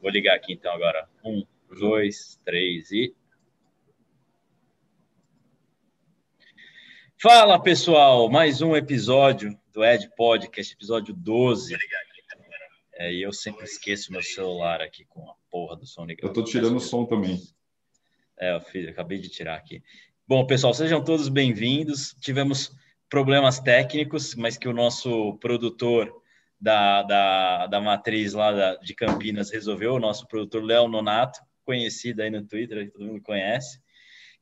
Vou ligar aqui então agora. Um, dois, três e. Fala pessoal, mais um episódio do Ed Podcast, episódio 12. É, e eu sempre esqueço meu celular aqui com a porra do som ligado. Eu tô tirando o som também. É, eu, fiz, eu acabei de tirar aqui. Bom, pessoal, sejam todos bem-vindos. Tivemos problemas técnicos, mas que o nosso produtor da, da, da matriz lá da, de Campinas resolveu, o nosso produtor Léo Nonato, conhecido aí no Twitter, que todo mundo conhece.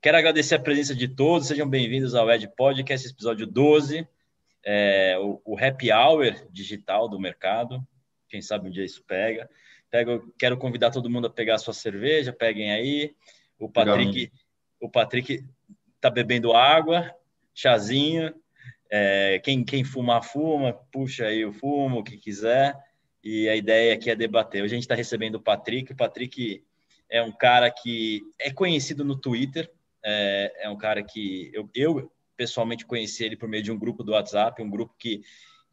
Quero agradecer a presença de todos, sejam bem-vindos ao Ed Podcast, episódio 12, é, o, o, happy hour digital do mercado. Quem sabe um dia isso pega. Pego, quero convidar todo mundo a pegar a sua cerveja, peguem aí. O Patrick, o Patrick tá bebendo água, chazinho, é, quem, quem fumar, fuma, puxa aí o fumo, o que quiser. E a ideia aqui é debater. Hoje a gente está recebendo o Patrick. O Patrick é um cara que é conhecido no Twitter. É, é um cara que eu, eu, pessoalmente conheci ele por meio de um grupo do WhatsApp, um grupo que,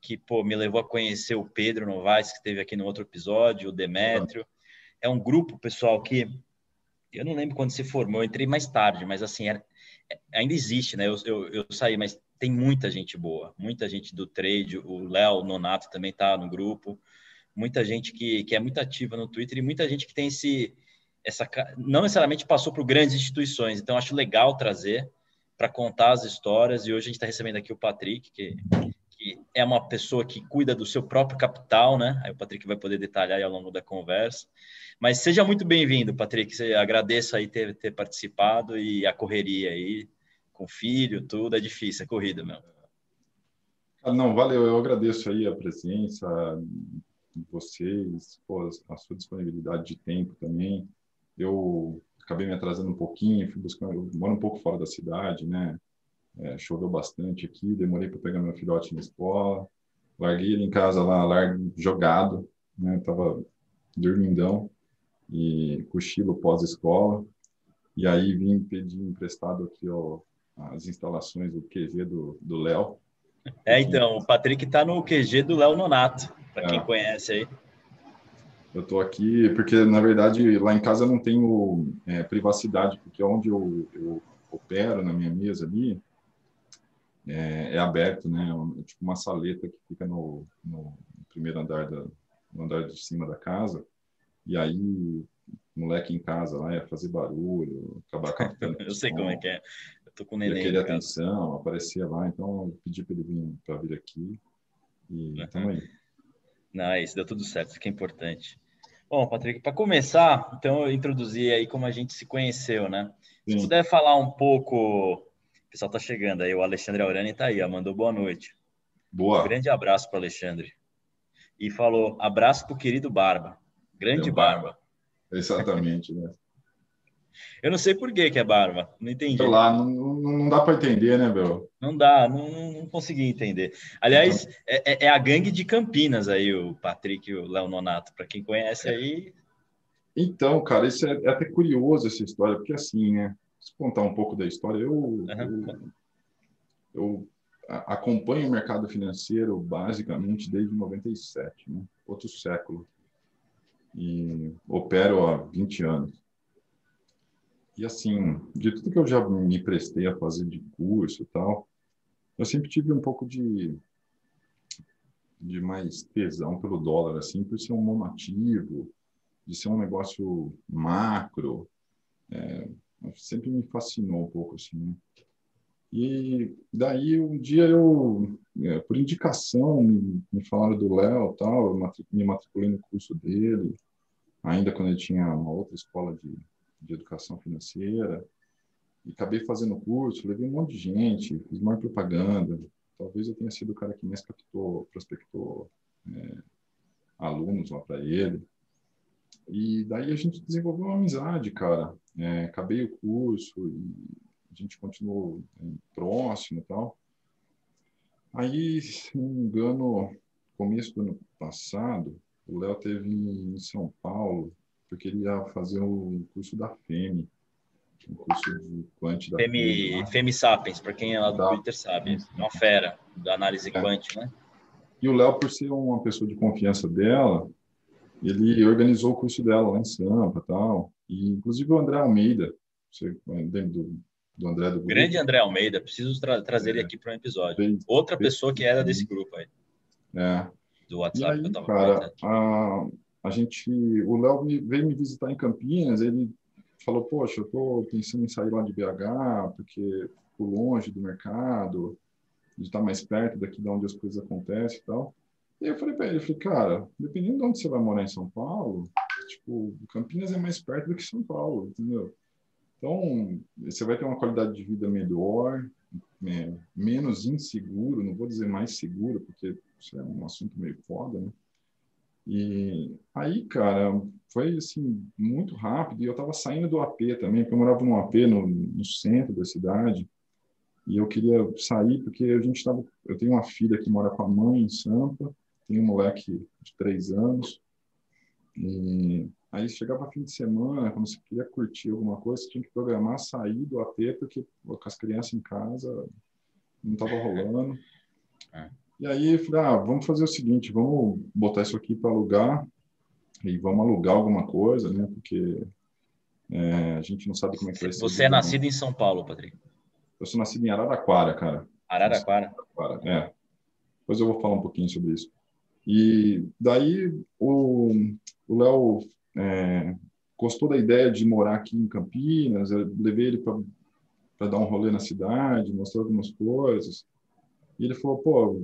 que pô, me levou a conhecer o Pedro Novaes, que esteve aqui no outro episódio, o Demétrio. É um grupo, pessoal, que eu não lembro quando se formou, eu entrei mais tarde, mas assim, era, ainda existe, né? Eu, eu, eu saí, mas tem muita gente boa, muita gente do trade, o Léo Nonato também está no grupo, muita gente que, que é muito ativa no Twitter e muita gente que tem esse essa não necessariamente passou por grandes instituições, então acho legal trazer para contar as histórias. E hoje a gente está recebendo aqui o Patrick, que, que é uma pessoa que cuida do seu próprio capital, né? Aí o Patrick vai poder detalhar ao longo da conversa. Mas seja muito bem-vindo, Patrick. Agradeço aí ter, ter participado e a correria aí com filho, tudo, é difícil, é corrida mesmo. Ah, não, valeu, eu agradeço aí a presença de vocês, pô, a sua disponibilidade de tempo também. Eu acabei me atrasando um pouquinho, fui buscando, eu moro um pouco fora da cidade, né? É, choveu bastante aqui, demorei para pegar meu filhote na escola, larguei ele em casa lá, largo, jogado, né? Tava dormindão e cochilo pós-escola. E aí vim pedir emprestado aqui ó, as instalações do QG do Léo. É, então, o Patrick está no QG do Léo Nonato, para é. quem conhece aí. Eu estou aqui porque, na verdade, lá em casa eu não tenho é, privacidade, porque onde eu, eu, opero na minha mesa ali é, é aberto, né? É tipo uma saleta que fica no, no primeiro andar, da, no andar de cima da casa. E aí, moleque em casa lá ia fazer barulho, acabar captando. eu sei como é que é. Eu tô com o neném. Ele atenção, aparecia lá, então eu pedi para ele vir para vir aqui. E uhum. tamo aí. Nice, deu tudo certo, isso que é importante. Bom, Patrick, para começar, então eu introduzi aí como a gente se conheceu, né? Sim. Se puder falar um pouco, o pessoal tá chegando aí, o Alexandre Aurani tá aí, ó, mandou boa noite. Boa. Um grande abraço para Alexandre. E falou: abraço pro querido Barba. Grande barba. barba. Exatamente, né? Eu não sei por que, que é barba, não entendi. Sei lá, não, não dá para entender, né, Bel? Não dá, não, não consegui entender. Aliás, então... é, é, a gangue de Campinas aí, o Patrick e o Léo Nonato, para quem conhece aí. Então, cara, isso é, é, até curioso essa história, porque assim, né? Contar um pouco da história, eu, uhum. eu, eu acompanho o mercado financeiro basicamente desde 97, né? Outro século. E opero há 20 anos. E assim, de tudo que eu já me prestei a fazer de curso e tal, eu sempre tive um pouco de de mais tesão pelo dólar, assim, por ser um monativo, de ser um negócio macro. É, sempre me fascinou um pouco, assim, né? E daí um dia eu, é, por indicação, me, me falaram do Léo tal, eu me matriculei no curso dele, ainda quando ele tinha uma outra escola de de educação financeira. E acabei fazendo curso, levei um monte de gente, fiz mais propaganda. Talvez eu tenha sido o cara que mais captou, prospectou é, alunos lá para ele. E daí a gente desenvolveu uma amizade, cara. É, acabei o curso e a gente continuou é, próximo e tal. Aí, se não me engano, começo do ano passado, o Léo teve em São Paulo porque ele ia fazer um curso da FEME, um curso de quant da FEME. FEME, FEME Sapiens, para quem é lá do da... Twitter sabe, uma fera da análise é. quant, né? E o Léo, por ser uma pessoa de confiança dela, ele organizou o curso dela lá em Sampa tal. E, inclusive, o André Almeida, você do, do André do grupo? Grande André Almeida, preciso tra trazer é, ele aqui para um episódio. Outra pessoa que era desse grupo aí. É. Do WhatsApp aí, que eu tava cara, a, a gente, o Léo veio me visitar em Campinas, ele falou, poxa, eu tô pensando em sair lá de BH, porque fico longe do mercado, de estar mais perto daqui de onde as coisas acontecem e tal. E eu falei para ele, falei, cara, dependendo de onde você vai morar em São Paulo, tipo, Campinas é mais perto do que São Paulo, entendeu? Então, você vai ter uma qualidade de vida melhor, é, menos inseguro, não vou dizer mais seguro, porque isso é um assunto meio foda, né? E aí, cara, foi assim, muito rápido. E eu tava saindo do AP também, porque eu morava num AP no, no centro da cidade. E eu queria sair porque a gente estava. Eu tenho uma filha que mora com a mãe em Sampa, um moleque de três anos. E aí chegava fim de semana, quando você queria curtir alguma coisa, você tinha que programar sair do AP, porque com as crianças em casa não estava rolando. É. E aí falei, ah, vamos fazer o seguinte, vamos botar isso aqui para alugar e vamos alugar alguma coisa, né? Porque é, a gente não sabe como é que vai ser. Você é nascido em São Paulo, Patrick? Eu sou nascido em Araraquara, cara. Araraquara? Araraquara, é. Depois eu vou falar um pouquinho sobre isso. E daí o Léo é, gostou da ideia de morar aqui em Campinas, eu levei ele para dar um rolê na cidade, mostrou algumas coisas. E ele falou, pô,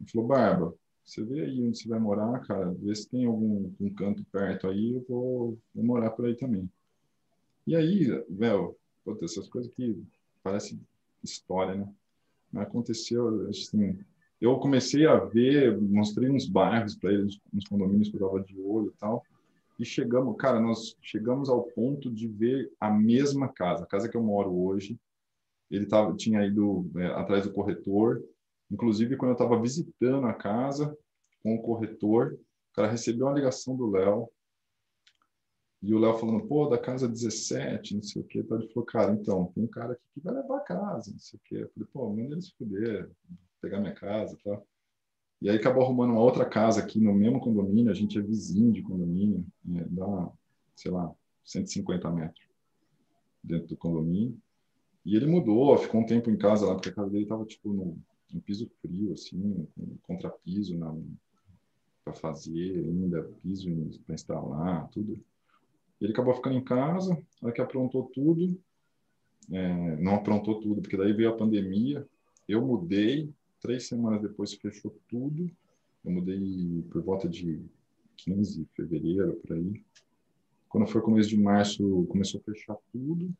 ele falou, Barba, você vê aí onde você vai morar, cara, vê se tem algum um canto perto aí, eu vou, vou morar por aí também. E aí, velho, essas coisas que parecem história, né? Aconteceu, assim, eu comecei a ver, mostrei uns bairros para eles, uns condomínios que eu estava de olho e tal, e chegamos, cara, nós chegamos ao ponto de ver a mesma casa, a casa que eu moro hoje, ele tava, tinha ido é, atrás do corretor, Inclusive, quando eu estava visitando a casa com o corretor, o cara recebeu uma ligação do Léo. E o Léo falando, pô, da casa 17, não sei o quê. Então ele falou, cara, então, tem um cara aqui que vai levar a casa, não sei o quê. Eu falei, pô, manda ele se fuder, pegar minha casa e tal. E aí acabou arrumando uma outra casa aqui no mesmo condomínio, a gente é vizinho de condomínio, né? dá, sei lá, 150 metros dentro do condomínio. E ele mudou, ficou um tempo em casa lá, porque a casa dele estava tipo no um piso frio, assim, contrapiso para fazer ainda, piso para instalar, tudo. Ele acabou ficando em casa, aí que aprontou tudo, é, não aprontou tudo, porque daí veio a pandemia, eu mudei, três semanas depois fechou tudo, eu mudei por volta de 15 de fevereiro, por aí. Quando foi começo de março, começou a fechar tudo,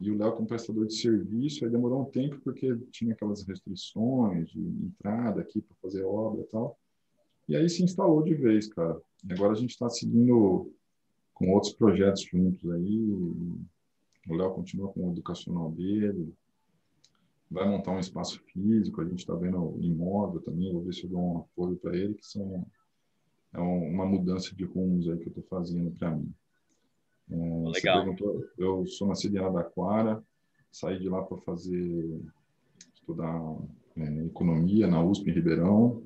e o Léo como prestador de serviço, aí demorou um tempo porque tinha aquelas restrições de entrada aqui para fazer obra e tal. E aí se instalou de vez, cara. E agora a gente está seguindo com outros projetos juntos aí. O Léo continua com o educacional dele, vai montar um espaço físico, a gente está vendo imóvel também, vou ver se eu dou um apoio para ele, que são é uma mudança de rumos aí que eu estou fazendo para mim. É, Legal. eu sou nascido em Araraquara, saí de lá para fazer estudar é, economia na USP em Ribeirão.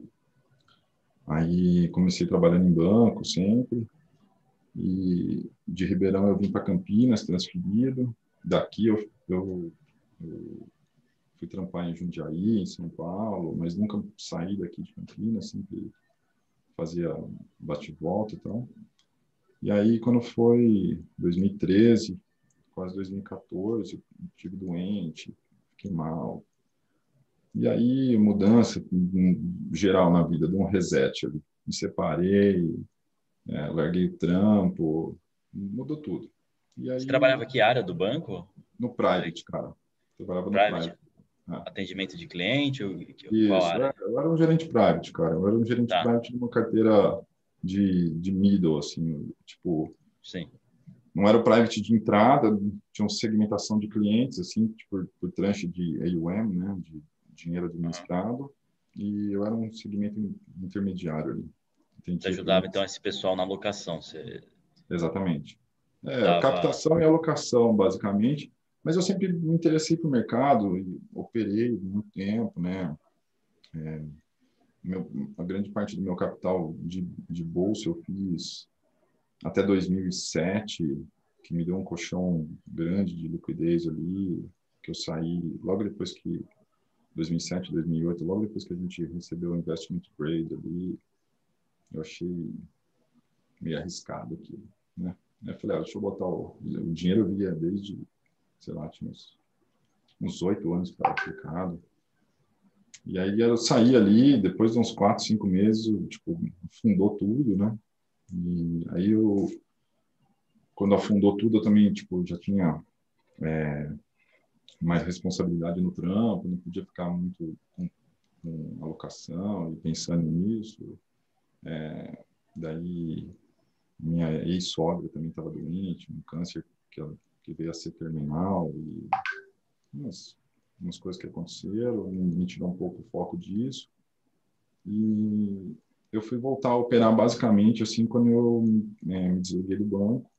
Aí comecei trabalhando em banco sempre. E de Ribeirão eu vim para Campinas, transferido. Daqui eu, eu, eu, fui trampar em Jundiaí, em São Paulo, mas nunca saí daqui de Campinas, sempre fazia bate-volta e tal. E aí, quando foi 2013, quase 2014, eu tive doente, fiquei mal. E aí, mudança geral na vida, de um reset ali. Me separei, é, larguei o trampo, mudou tudo. E aí, Você trabalhava que área do banco? No private, cara. Trabalhava no private. private. É. Atendimento de cliente? Ou, Isso, qual área? Eu era um gerente private, cara. Eu era um gerente tá. private de uma carteira de, de middle, assim, tipo... Sim. Não era o private de entrada, tinha uma segmentação de clientes, assim, tipo, por tranche de AUM, né, de dinheiro administrado, uhum. e eu era um segmento intermediário ali. Você ajudava, então, esse pessoal na alocação? Você... Exatamente. É, Tava... captação e alocação, basicamente, mas eu sempre me interessei o mercado e operei muito tempo, né? É, meu, a grande parte do meu capital de, de bolsa eu fiz até 2007, que me deu um colchão grande de liquidez ali, que eu saí logo depois que 2007, 2008, logo depois que a gente recebeu o investment grade ali, eu achei meio arriscado aquilo, né? Eu falei, ah, deixa eu botar o, o dinheiro eu via desde, sei lá, tinha uns oito anos que estava aplicado. E aí eu saí ali, depois de uns quatro, cinco meses, tipo, fundou tudo, né? E aí eu, quando afundou tudo, eu também, tipo, já tinha é, mais responsabilidade no trampo, não podia ficar muito com, com alocação e pensando nisso. É, daí minha ex-sogra também estava doente, um câncer que, que veio a ser terminal e umas, umas coisas que aconteceram, me tirou um pouco o foco disso. E eu fui voltar a operar basicamente assim quando eu é, me desliguei do banco.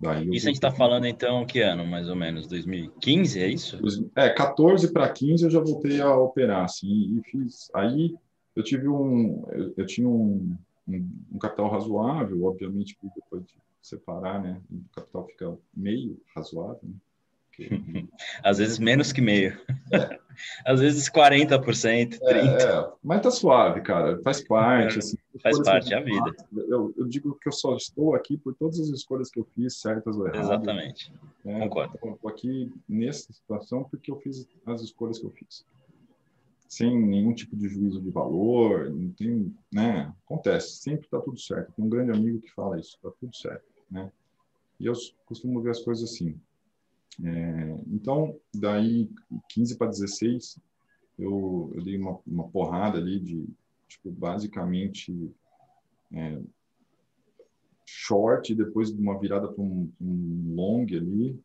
Daí isso a gente está falando então que ano, mais ou menos? 2015, é isso? É, 14 para 15 eu já voltei a operar, assim, e fiz. Aí eu tive um. Eu, eu tinha um, um, um, capital razoável, obviamente, depois de separar, né? O capital fica meio razoável, né? Às vezes menos que meio. É. Às vezes 40%, 30%. É, é, mas tá suave, cara. Faz parte. É, assim, faz parte da vida. Eu, eu, digo que eu só estou aqui por todas as escolhas que eu fiz, certas ou erradas. Exatamente. É, Concordo. Estou aqui nessa situação porque eu fiz as escolhas que eu fiz. Sem nenhum tipo de juízo de valor, não tem, né? Acontece, sempre está tudo certo. Tem um grande amigo que fala isso, está tudo certo, né? E eu costumo ver as coisas assim. É, então, daí 15 para 16, eu, eu dei uma, uma, porrada ali de, tipo, basicamente é, short, depois de uma virada para um, um long ali.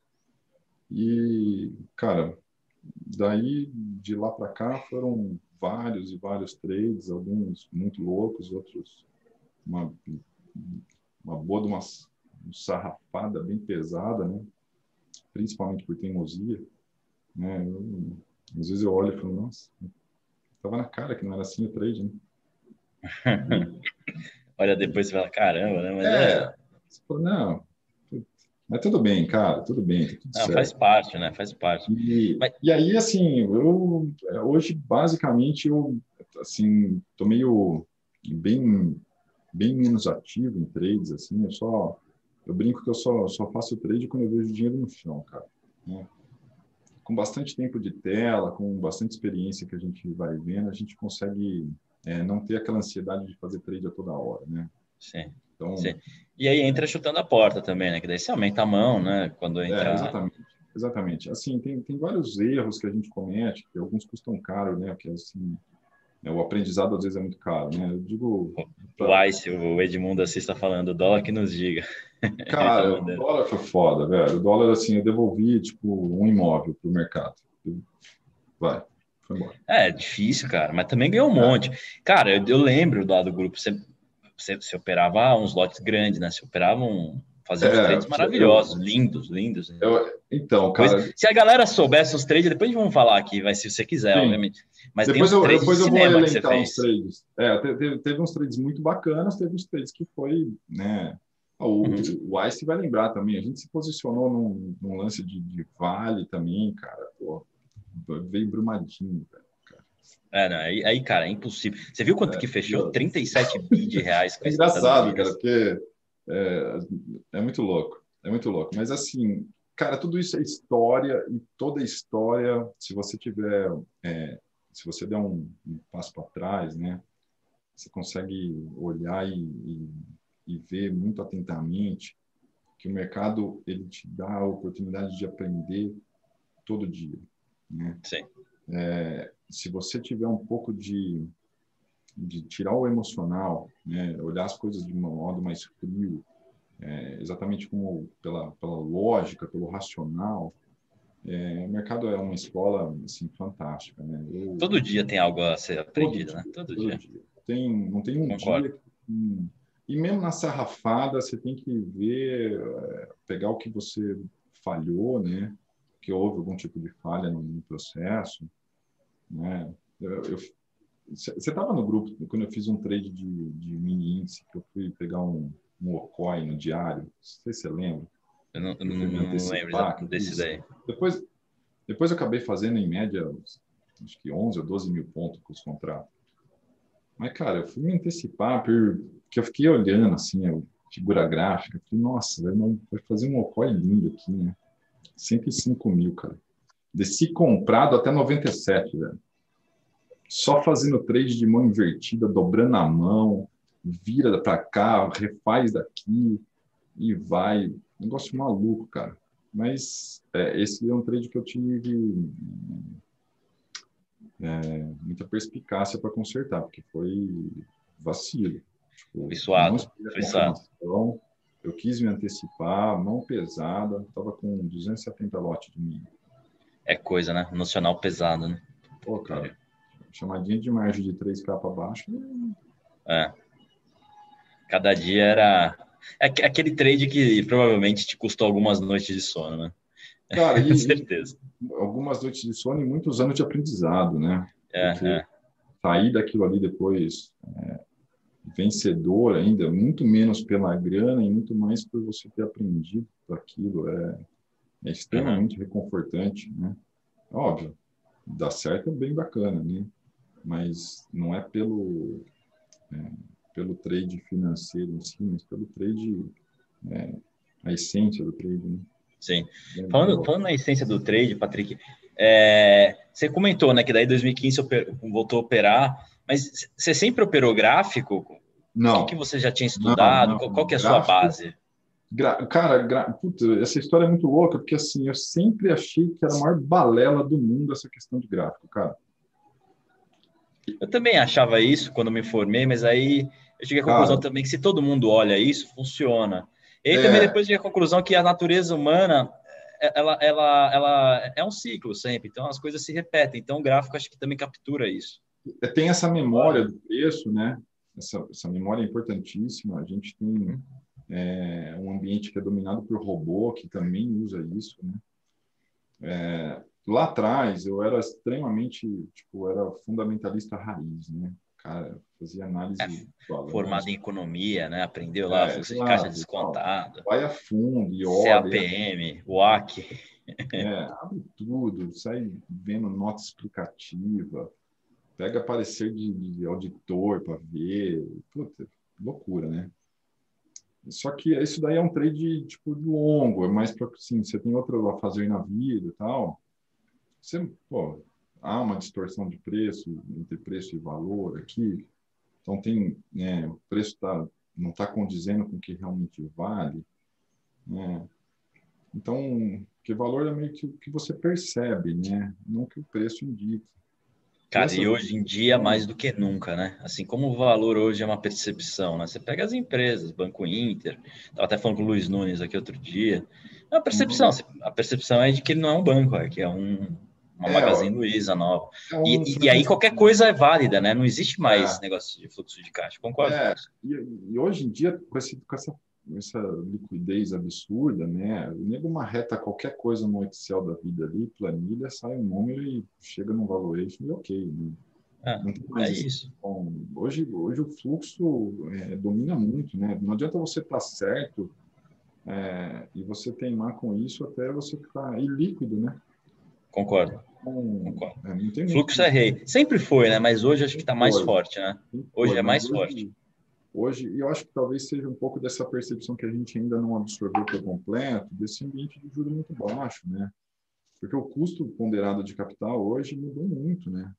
E, cara, daí de lá para cá foram vários e vários trades, alguns muito loucos, outros uma, uma boa de uma, uma sarrafada bem pesada, né? principalmente por teimosia, né? Eu, às vezes eu olho e falo, nossa, tava na cara que não era assim o trade, né? Olha, depois você fala, caramba, né? Mas é, é... Fala, não, mas tudo bem, cara, tudo bem. Tá tudo não, faz parte, né? Faz parte. E, mas... e aí, assim, eu hoje basicamente eu assim tô meio bem bem menos ativo em trades, assim, eu só eu brinco que eu só, só faço trade quando eu vejo dinheiro no chão, cara. Né? Com bastante tempo de tela, com bastante experiência que a gente vai vendo, a gente consegue é, não ter aquela ansiedade de fazer trade a toda hora, né? Sim. Então, Sim. E aí entra chutando a porta também, né? Que daí você aumenta a mão, né? Quando é, entra... É, exatamente. Exatamente. Assim, tem, tem vários erros que a gente comete, que alguns custam caro, né? Que assim, é, o aprendizado às vezes é muito caro, né? Eu digo. Pra... O Ice, o Edmundo está falando, o dólar que nos diga. Cara, o dólar foi foda, velho. O dólar, assim, eu devolvi, tipo, um imóvel pro mercado. Vai, foi embora. É, difícil, cara, mas também ganhou um monte. Cara, eu, eu lembro lá do grupo, você, você, você operava uns lotes grandes, né? Você operava um Fazia é, uns trades maravilhosos, eu, lindos, lindos. Eu, então, cara. Depois, se a galera soubesse os trades, depois vamos falar aqui, vai se você quiser, Sim. obviamente. Mas depois tem uns trades depois de eu vou elencar uns trades. É, teve, teve, uns trades muito bacanas, teve uns trades que foi, né? O, uhum. o Ice vai lembrar também. A gente se posicionou num, num lance de, de, vale também, cara. Pô, veio brumadinho, velho. É, não, aí, aí, cara, é impossível. Você viu quanto é, que fechou? 37 bi de reais. É engraçado, cara, porque é, é muito louco, é muito louco. Mas assim, cara, tudo isso é história e toda história, se você tiver, é, se você der um, um passo para trás, né, você consegue olhar e, e, e, ver muito atentamente que o mercado ele te dá a oportunidade de aprender todo dia, né? Sim. É, se você tiver um pouco de de tirar o emocional, né, olhar as coisas de um modo mais frio, é, exatamente como pela, pela lógica, pelo racional, é, o mercado é uma escola assim fantástica, né? Eu, todo dia tem algo a ser aprendido, todo né? Todo, todo dia. dia. Tem, não tem um Concordo. dia que, e mesmo na sarrafada você tem que ver, é, pegar o que você falhou, né? Que houve algum tipo de falha no, no processo, né? Eu, eu você estava no grupo quando eu fiz um trade de, de mini índice, que eu fui pegar um, um OCOI no diário. Não sei se você lembra. Eu não, eu não, não lembro desse daí. Depois, depois eu acabei fazendo, em média, acho que 11 ou 12 mil pontos com os contratos. Mas, cara, eu fui me antecipar porque eu fiquei olhando, assim, a figura gráfica. Falei, nossa, vai fazer um OCOI lindo aqui, né? 105 mil, cara. Desci comprado até 97, velho. Só fazendo trade de mão invertida, dobrando a mão, vira para cá, refaz daqui e vai. Negócio maluco, cara. Mas é, esse é um trade que eu tive é, muita perspicácia para consertar, porque foi vacilo. Tipo, foi suado. Foi suado. Eu quis me antecipar, mão pesada, estava com 270 lotes de milho. É coisa, né? Nacional pesado, né? Pô, cara, chamadinha de margem de 3K para baixo. É. Cada dia era. É aquele trade que provavelmente te custou algumas noites de sono, né? Cara, Com certeza. Algumas noites de sono e muitos anos de aprendizado, né? É, é. Sair daquilo ali depois é, vencedor ainda, muito menos pela grana e muito mais por você ter aprendido aquilo. É, é extremamente uhum. reconfortante, né? Óbvio, dá certo é bem bacana, né? Mas não é pelo é, pelo trade financeiro em si, mas pelo trade é, a essência do trade, né? Sim. Falando, falando na essência do trade, Patrick, é, você comentou, né, que daí 2015 você voltou a operar, mas você sempre operou gráfico? Não. O que, você já tinha estudado? Não, não. Qual, qual, que é a gráfico, sua base? Gra, cara, gra, puta, essa história é muito louca, porque assim, eu sempre achei que era a maior balela do mundo essa questão de gráfico, cara. Eu também achava isso quando me formei, mas aí eu cheguei à conclusão cara, também que se todo mundo olha isso, funciona. E aí é... também depois cheguei à conclusão que a natureza humana é, ela, ela, ela é um ciclo sempre, então as coisas se repetem. Então o gráfico acho que também captura isso. Tem essa memória do preço, né? Essa, essa memória é importantíssima. A gente tem é, um ambiente que é dominado por robô que também usa isso, né? É, lá atrás eu era extremamente, tipo, era fundamentalista raiz, né? Cara, fazia análise. É, formado em economia, né? Aprendeu lá, é, fluxo de caixa descontado. Vai a fundo e olha. CAPM, WAC. É, abre tudo, sai vendo nota explicativa, pega parecer de, de auditor para ver. Puta, loucura, né? Só que isso daí é um trade tipo longo, é mais para assim, você tem outro a fazer na vida e tal. Você, pô, há uma distorção de preço entre preço e valor aqui. Então tem, né, o preço tá, não está condizendo com o que realmente vale, né? Então, que valor é meio que o que você percebe, né? Não que o preço indique. Cara, Essa... e hoje em dia mais do que nunca, né? Assim como o valor hoje é uma percepção, né? Você pega as empresas, Banco Inter, estava até falando com o Luiz Nunes aqui outro dia, é uma percepção. Uhum. A percepção é de que ele não é um banco, é que é um, uma é, Magazine Luiza nova. É um e, e, aí qualquer coisa é válida, né? Não existe mais é. negócio de fluxo de caixa, concordo. É, e, e, hoje em dia, com, esse, com essa, essa liquidez absurda, né? O nego marreta qualquer coisa no Excel da vida ali, planilha, sai um número e chega num valuation e ok, né? É, é isso. Bom, hoje, hoje o fluxo é, domina muito, né? Não adianta você estar tá certo é, e você teimar com isso até você ficar ilíquido, né? Concordo. Concordo. É, Fluxo é rei. Sempre foi, né? Mas hoje acho que está mais forte, né? Hoje é mais forte. Hoje, e eu acho que talvez seja um pouco dessa percepção que a gente ainda não absorveu por completo, desse ambiente de juros muito baixo, né? Porque o custo ponderado de capital hoje mudou muito, né?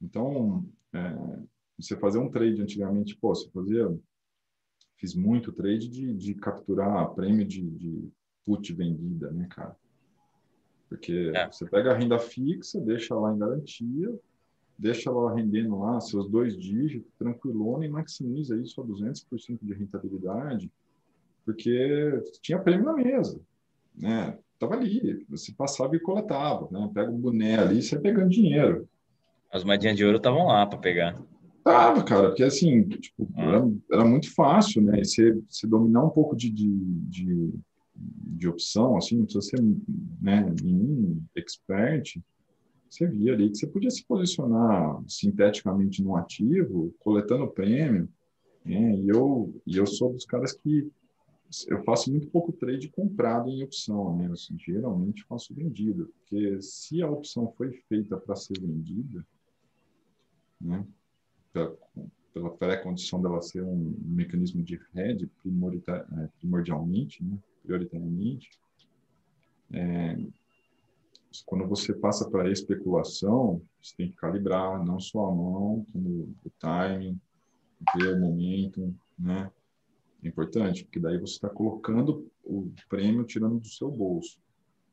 Então, é, você fazer um trade antigamente, pô, você fazia. Fiz muito trade de, de capturar prêmio de, de put vendida, né, cara? Porque é. você pega a renda fixa, deixa lá em garantia, deixa lá rendendo lá seus dois dígitos, tranquilona e maximiza isso a 200% de rentabilidade, porque tinha prêmio na mesa, né? Tava ali, você passava e coletava, né? Pega o boné ali, você pegando dinheiro. As moedinhas de ouro estavam lá para pegar. Tava, cara, porque assim, tipo, hum. era, era, muito fácil, né? E você, você dominar um pouco de, de, de de opção, assim, não precisa ser né, nenhum expert, você via ali que você podia se posicionar sinteticamente no ativo, coletando prêmio, É, e eu, e eu sou dos caras que eu faço muito pouco trade comprado em opção, né? Assim, geralmente faço vendido, porque se a opção foi feita para ser vendida, né? Pela pré-condição dela ser um, mecanismo de hedge é, primordialmente, né? prioritariamente, é, quando você passa para especulação, você tem que calibrar não só a mão, como o timing, ver o momento, né? É importante, porque daí você está colocando o prêmio tirando do seu bolso.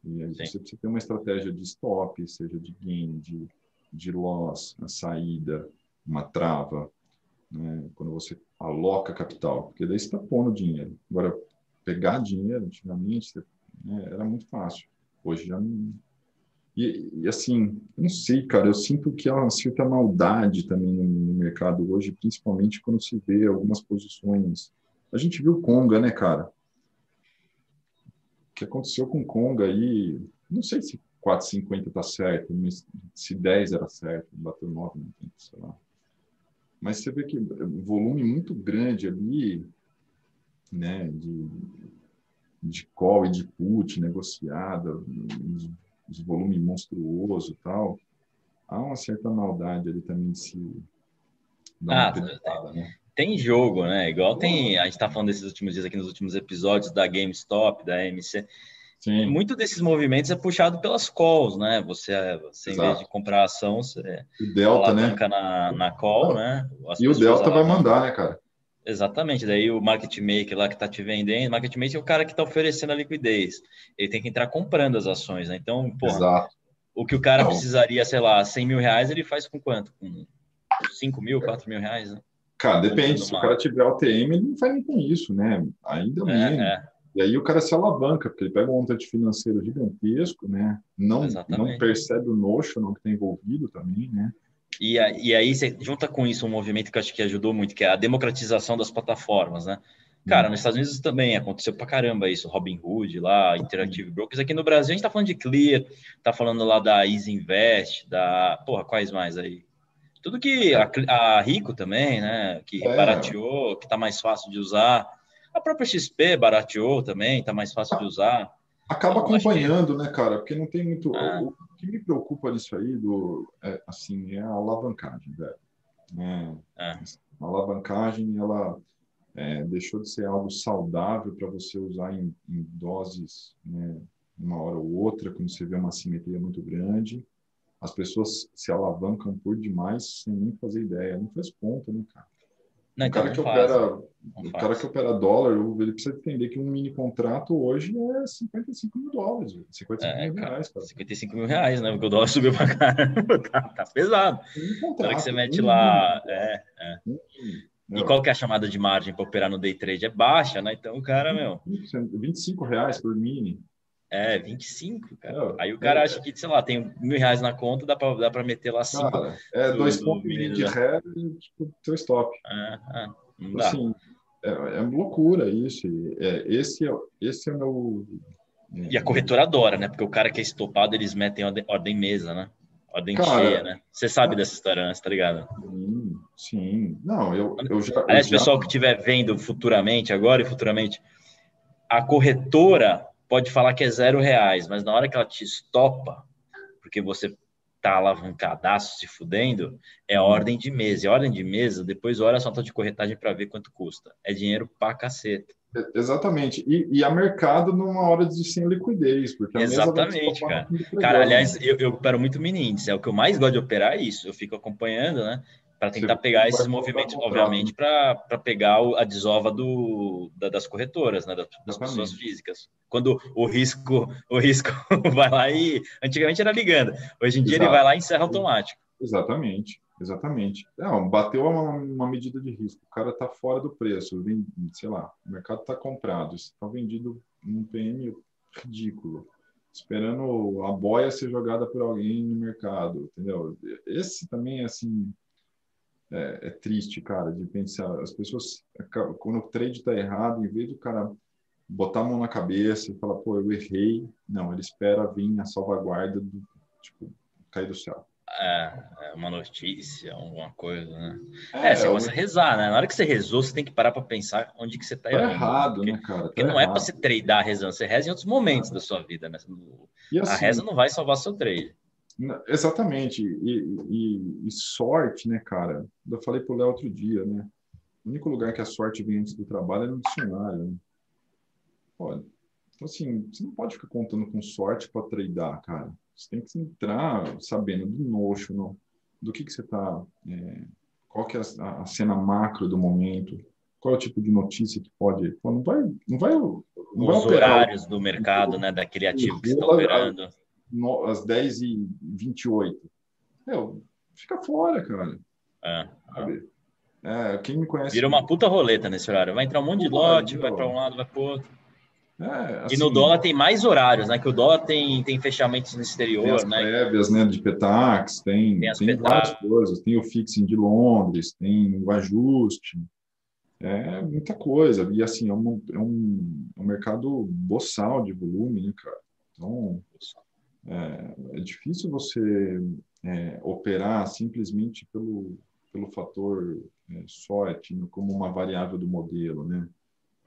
E aí Sim. você precisa ter uma estratégia de stop, seja de gain, de, de loss, a saída, uma trava, né? quando você aloca capital, porque daí você está pondo dinheiro. Agora, pegar dinheiro, antigamente, né, era muito fácil. Hoje já não. E, e, assim, eu não sei, cara, eu sinto que há uma certa maldade também no, no mercado hoje, principalmente quando se vê algumas posições a gente viu Conga, né, cara? O que aconteceu com Conga aí, não sei se 4,50 tá certo, mas se 10 era certo, bateu 9,90, sei lá. Mas você vê que volume muito grande ali, né, de, de call e de put negociada, de volume monstruoso e tal. Há uma certa maldade ali também de se dar uma ah, né? tem jogo, né? Igual tem. A gente está falando desses últimos dias aqui nos últimos episódios da GameStop, da MC. Sim. Muito desses movimentos é puxado pelas calls, né? Você, você em vez de comprar ação, você o Delta, né? na, na call, né? As e o Delta vai mandar, né, cara? Exatamente. Daí o market maker lá que está te vendendo, market maker é o cara que está oferecendo a liquidez. Ele tem que entrar comprando as ações, né? Então, porra, Exato. o que o cara Não. precisaria, sei lá, 100 mil reais, ele faz com quanto? Com 5 mil, 4 mil reais, né? Cara, depende. Se o cara tiver UTM, ele não vai nem com isso, né? Ainda é, menos. É. E aí o cara se alavanca, porque ele pega um montante financeiro gigantesco, né? Não, não percebe o notion que está envolvido também, né? E, e aí você junta com isso um movimento que eu acho que ajudou muito, que é a democratização das plataformas, né? Cara, nos Estados Unidos também aconteceu pra caramba isso, Robin Hood lá, Interactive Brokers. Aqui no Brasil a gente tá falando de Clear, tá falando lá da Easy Invest, da. Porra, quais mais aí? Tudo que a, a Rico também, né? Que é. barateou, que está mais fácil de usar. A própria XP barateou também, está mais fácil de usar. Acaba então, acompanhando, que... né, cara? Porque não tem muito. É. O que me preocupa nisso aí, do, é, assim, é a alavancagem, velho. É. é. A alavancagem, ela é, deixou de ser algo saudável para você usar em, em doses, né, uma hora ou outra, quando você vê uma simetria muito grande as pessoas se alavancam por demais sem nem fazer ideia. Não faz conta, né, cara? Não, então o cara, que opera, o cara que opera dólar, ele precisa entender que um mini contrato hoje é 55 mil dólares, 55 é, mil reais, cara. 55 mil reais, né? Porque o dólar subiu pra caramba, tá, tá pesado. Um contrato, que você mete um lá. É, é. e qual que é a chamada de margem para operar no day trade? É baixa, né? Então o cara, meu. 25 reais por mini. É, 25, cara. Aí o cara é, acha que, sei lá, tem mil reais na conta, dá pra, dá pra meter lá cinco. Cara, é dois pontos de ré e tipo, teu stop. É, é, não dá. Assim, é, é loucura isso. É, esse, é, esse é o meu... E a corretora adora, né? Porque o cara que é estopado, eles metem ordem, ordem mesa, né? Ordem cara, cheia, né? Você sabe dessa história, né? Você tá ligado? Sim, sim. Não, eu, eu já... Aliás, já... pessoal que estiver vendo futuramente, agora e futuramente, a corretora pode falar que é zero reais, mas na hora que ela te estopa, porque você tá alavancadaço se fudendo, é ordem de mesa. E ordem de mesa, depois olha a nota de corretagem para ver quanto custa. É dinheiro pra caceta. Exatamente. E, e a mercado numa hora de sem liquidez. Porque Exatamente, cara. Cara, aliás, eu, eu opero muito mini índice. É o que eu mais gosto de operar é isso. Eu fico acompanhando, né? Para tentar pegar esses movimentos, obviamente, para pegar a desova do, da, das corretoras, né, das, das pessoas físicas. Quando o risco, o risco vai lá e antigamente era ligando, hoje em dia Exato. ele vai lá e encerra automático. Exatamente, exatamente. Não, bateu uma, uma medida de risco, o cara está fora do preço, vem, sei lá, o mercado está comprado, está vendido num PM ridículo esperando a boia ser jogada por alguém no mercado, entendeu? Esse também é assim é, é, triste, cara, de pensar. As pessoas, quando o trade está errado, em vez do cara botar a mão na cabeça e falar, pô, eu errei, não, ele espera vir a salvaguarda do, tipo, cair do céu. É, é, uma notícia, alguma coisa, né? É, é você começa a rezar, né? Na hora que você rezou, você tem que parar para pensar onde que você está errando. errado, porque, né, cara? Tá porque não é para você tradar rezando, você reza em outros momentos da sua vida, né? Assim, a reza não vai salvar seu trade. Exatamente. E, e, e, sorte, né, cara? Eu falei pro Léo outro dia, né? O único lugar que a sorte vem antes do trabalho é no dicionário. Né? Olha, então, assim, você não pode ficar contando com sorte para tradar, cara. Você tem que entrar sabendo do notion, do que, que você está. É, qual que é a, a, cena macro do momento, qual é o tipo de notícia que pode. Pô, não vai. Não vai, não vai Os horários do mercado, né? Daquele ativo que está operando. Às 10h28. Meu, fica fora, cara. É. É, quem me conhece. Vira uma puta roleta nesse horário. Vai entrar um monte de lote, vai para um lado, vai para outro. É, assim, e no assim, dólar tem mais horários, né? Que o dólar tem, tem fechamentos no exterior, tem as né? Prévias, né? De Petax, tem, tem, tem várias coisas. Tem o fixing de Londres, tem o ajuste. É muita coisa. E assim, é um, é um, é um mercado boçal de volume, né, cara? Então, é, é difícil você é, operar simplesmente pelo, pelo fator é, sorte, como uma variável do modelo, né?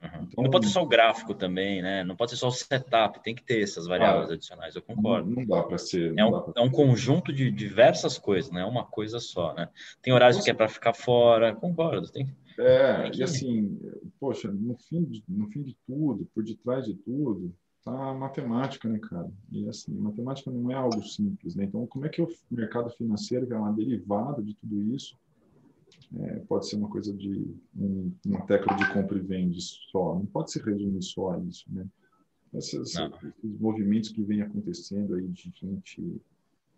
Uhum. Então, não pode ser só o gráfico também, né? Não pode ser só o setup, tem que ter essas variáveis ah, adicionais, eu concordo. Não, não dá para ser. É um, é um conjunto de diversas coisas, não é uma coisa só, né? Tem horários que é para ficar fora, concordo. Tem, é, tem que... e assim, poxa, no fim, de, no fim de tudo, por detrás de tudo, a matemática, né, cara? E assim, matemática não é algo simples, né? Então, como é que o mercado financeiro, que é uma derivada de tudo isso, é, pode ser uma coisa de um, uma tecla de compra e vende só, não pode se resumir só a isso, né? Esses, esses movimentos que vêm acontecendo aí de gente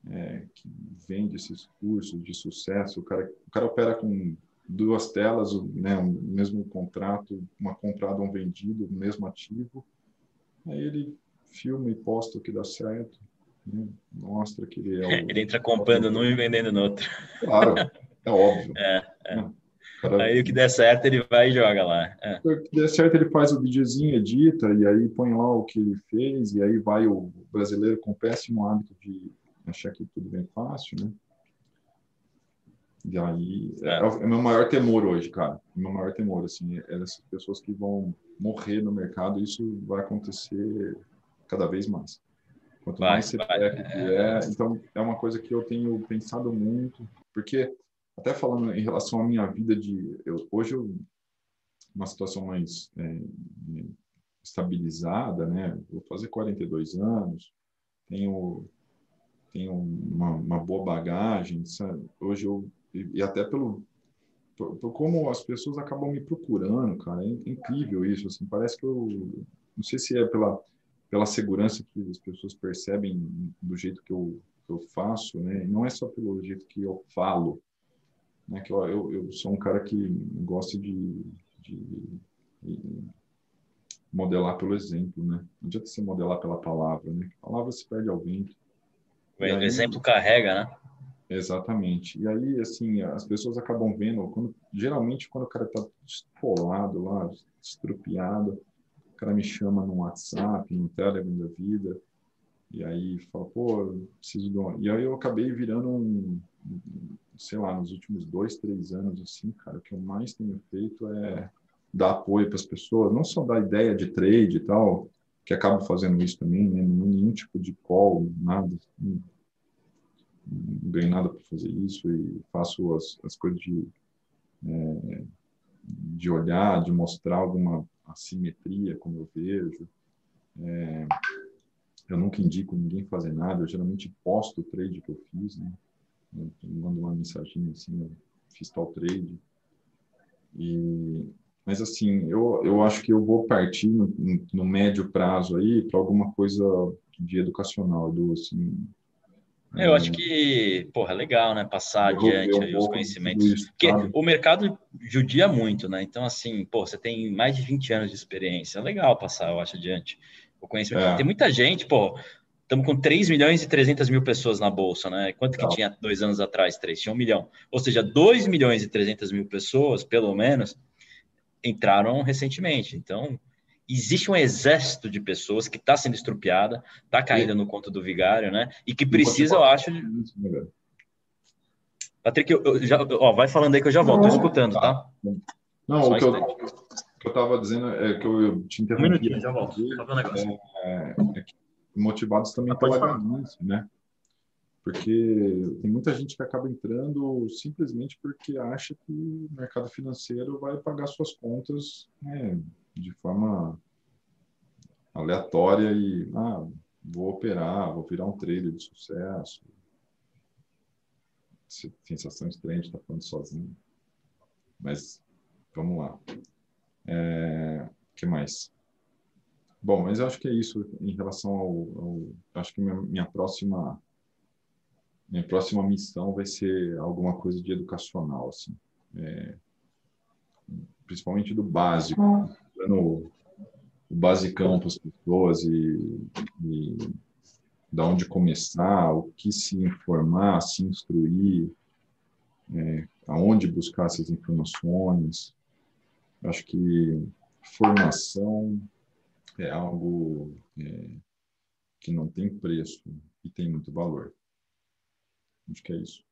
é, que vende esses cursos de sucesso, o cara, o cara opera com duas telas, né, o mesmo contrato, uma comprada, um vendido, o mesmo ativo, aí ele filma e posta o que dá certo, né? mostra que ele é. O... ele entra comprando num e vendendo no outro. Claro, É óbvio. É, é. Aí o que der certo ele vai e joga lá. É. O que der certo ele faz o videozinho, edita e aí põe lá o que ele fez e aí vai o brasileiro com péssimo hábito de achar que tudo bem fácil, né? E aí é, é, é o meu maior temor hoje, cara. O meu maior temor, assim, é essas pessoas que vão morrer no mercado. Isso vai acontecer cada vez mais. Quanto vai, mais você vai, é, é, então é uma coisa que eu tenho pensado muito, porque até falando em relação à minha vida de eu, hoje eu uma situação mais é, estabilizada, né? Vou fazer 42 anos, tenho tenho uma, uma boa bagagem, sabe? Hoje eu e, e até pelo como as pessoas acabam me procurando, cara, é incrível isso, assim, parece que eu não sei se é pela pela segurança que as pessoas percebem do jeito que eu, que eu faço, né? Não é só pelo jeito que eu falo, né? Que eu, eu, eu sou um cara que gosta de, de, de, modelar pelo exemplo, né? Não adianta você modelar pela palavra, né? A palavra se perde ao vento. O aí, exemplo carrega, né? Exatamente. E aí, assim, as pessoas acabam vendo, quando, geralmente quando o cara está esfolado lá, estrupiado, o cara me chama no WhatsApp, no Telegram da vida, e aí fala, pô, preciso de um... E aí eu acabei virando um, sei lá, nos últimos dois, três anos, assim, cara, o que eu mais tenho feito é dar apoio para as pessoas, não só dar ideia de trade e tal, que acabo fazendo isso também, né? Nenhum tipo de call, nada. Assim, não ganho nada para fazer isso e faço as, as coisas de, é, de olhar, de mostrar alguma assimetria, como eu vejo. É, eu nunca indico ninguém fazer nada, eu geralmente posto o trade que eu fiz, né? Eu mando uma mensagem assim, eu fiz tal trade. E, mas assim, eu, eu acho que eu vou partir no, no médio prazo aí para alguma coisa de educacional, do assim. Eu é, acho que, porra, é legal, né? Passar eu adiante eu os conhecimentos. Porque o mercado judia muito, né? Então, assim, pô, você tem mais de 20 anos de experiência. É legal passar, eu acho, adiante. O conhecimento. É. Tem muita gente, pô, Estamos com 3 milhões e 300 mil pessoas na Bolsa, né? Quanto que tinha dois anos atrás? Três, tinha um milhão. Ou seja, 2 milhões e 300 mil pessoas, pelo menos, entraram recentemente. Então, existe um exército de pessoas que está sendo estrupiada, está caindo no conto do vigário, né? E que precisa, eu acho... Patrick, eu, eu já, ó, vai falando aí que eu já volto, tô escutando, tá? Não, Só o que eu, que eu tava dizendo é que eu, eu te interrompi. Um minutinho, já volto. É, é, motivados também ah, pela ganância, né? Porque tem muita gente que acaba entrando simplesmente porque acha que o mercado financeiro vai pagar suas contas né, de forma aleatória e ah, vou operar, vou virar um trader de sucesso. Sensação estranha de estar falando sozinho. Mas vamos lá. É, que mais? Bom, mas eu acho que é isso em relação ao. ao acho que minha, minha, próxima minha próxima missão vai ser alguma coisa de educacional, assim, é, principalmente do básico, dando o basicão para as pessoas e, e da onde começar, o que se informar, se instruir, é, aonde buscar essas informações. Acho que formação é algo é, que não tem preço e tem muito valor. Acho que é isso.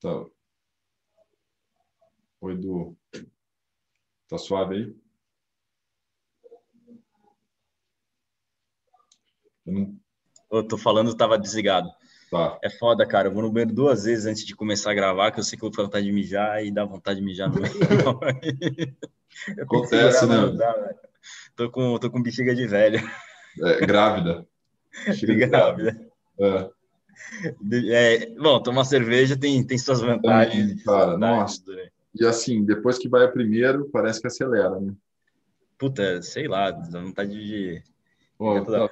Tá. Oi, Edu. Tá suave aí? Eu, não... eu tô falando, tava desligado. Tá. É foda, cara. Eu vou no banheiro duas vezes antes de começar a gravar, que eu sei que eu vou ter vontade de mijar e dá vontade de mijar no meio. Acontece, né? tô, com, tô com bexiga de velho. É, grávida. Bexiga grávida. É. É, bom, tomar cerveja tem, tem suas vantagens. cara, nossa. E assim, depois que vai a primeiro, parece que acelera, né? Puta, sei lá, dá vontade de. Oh, tá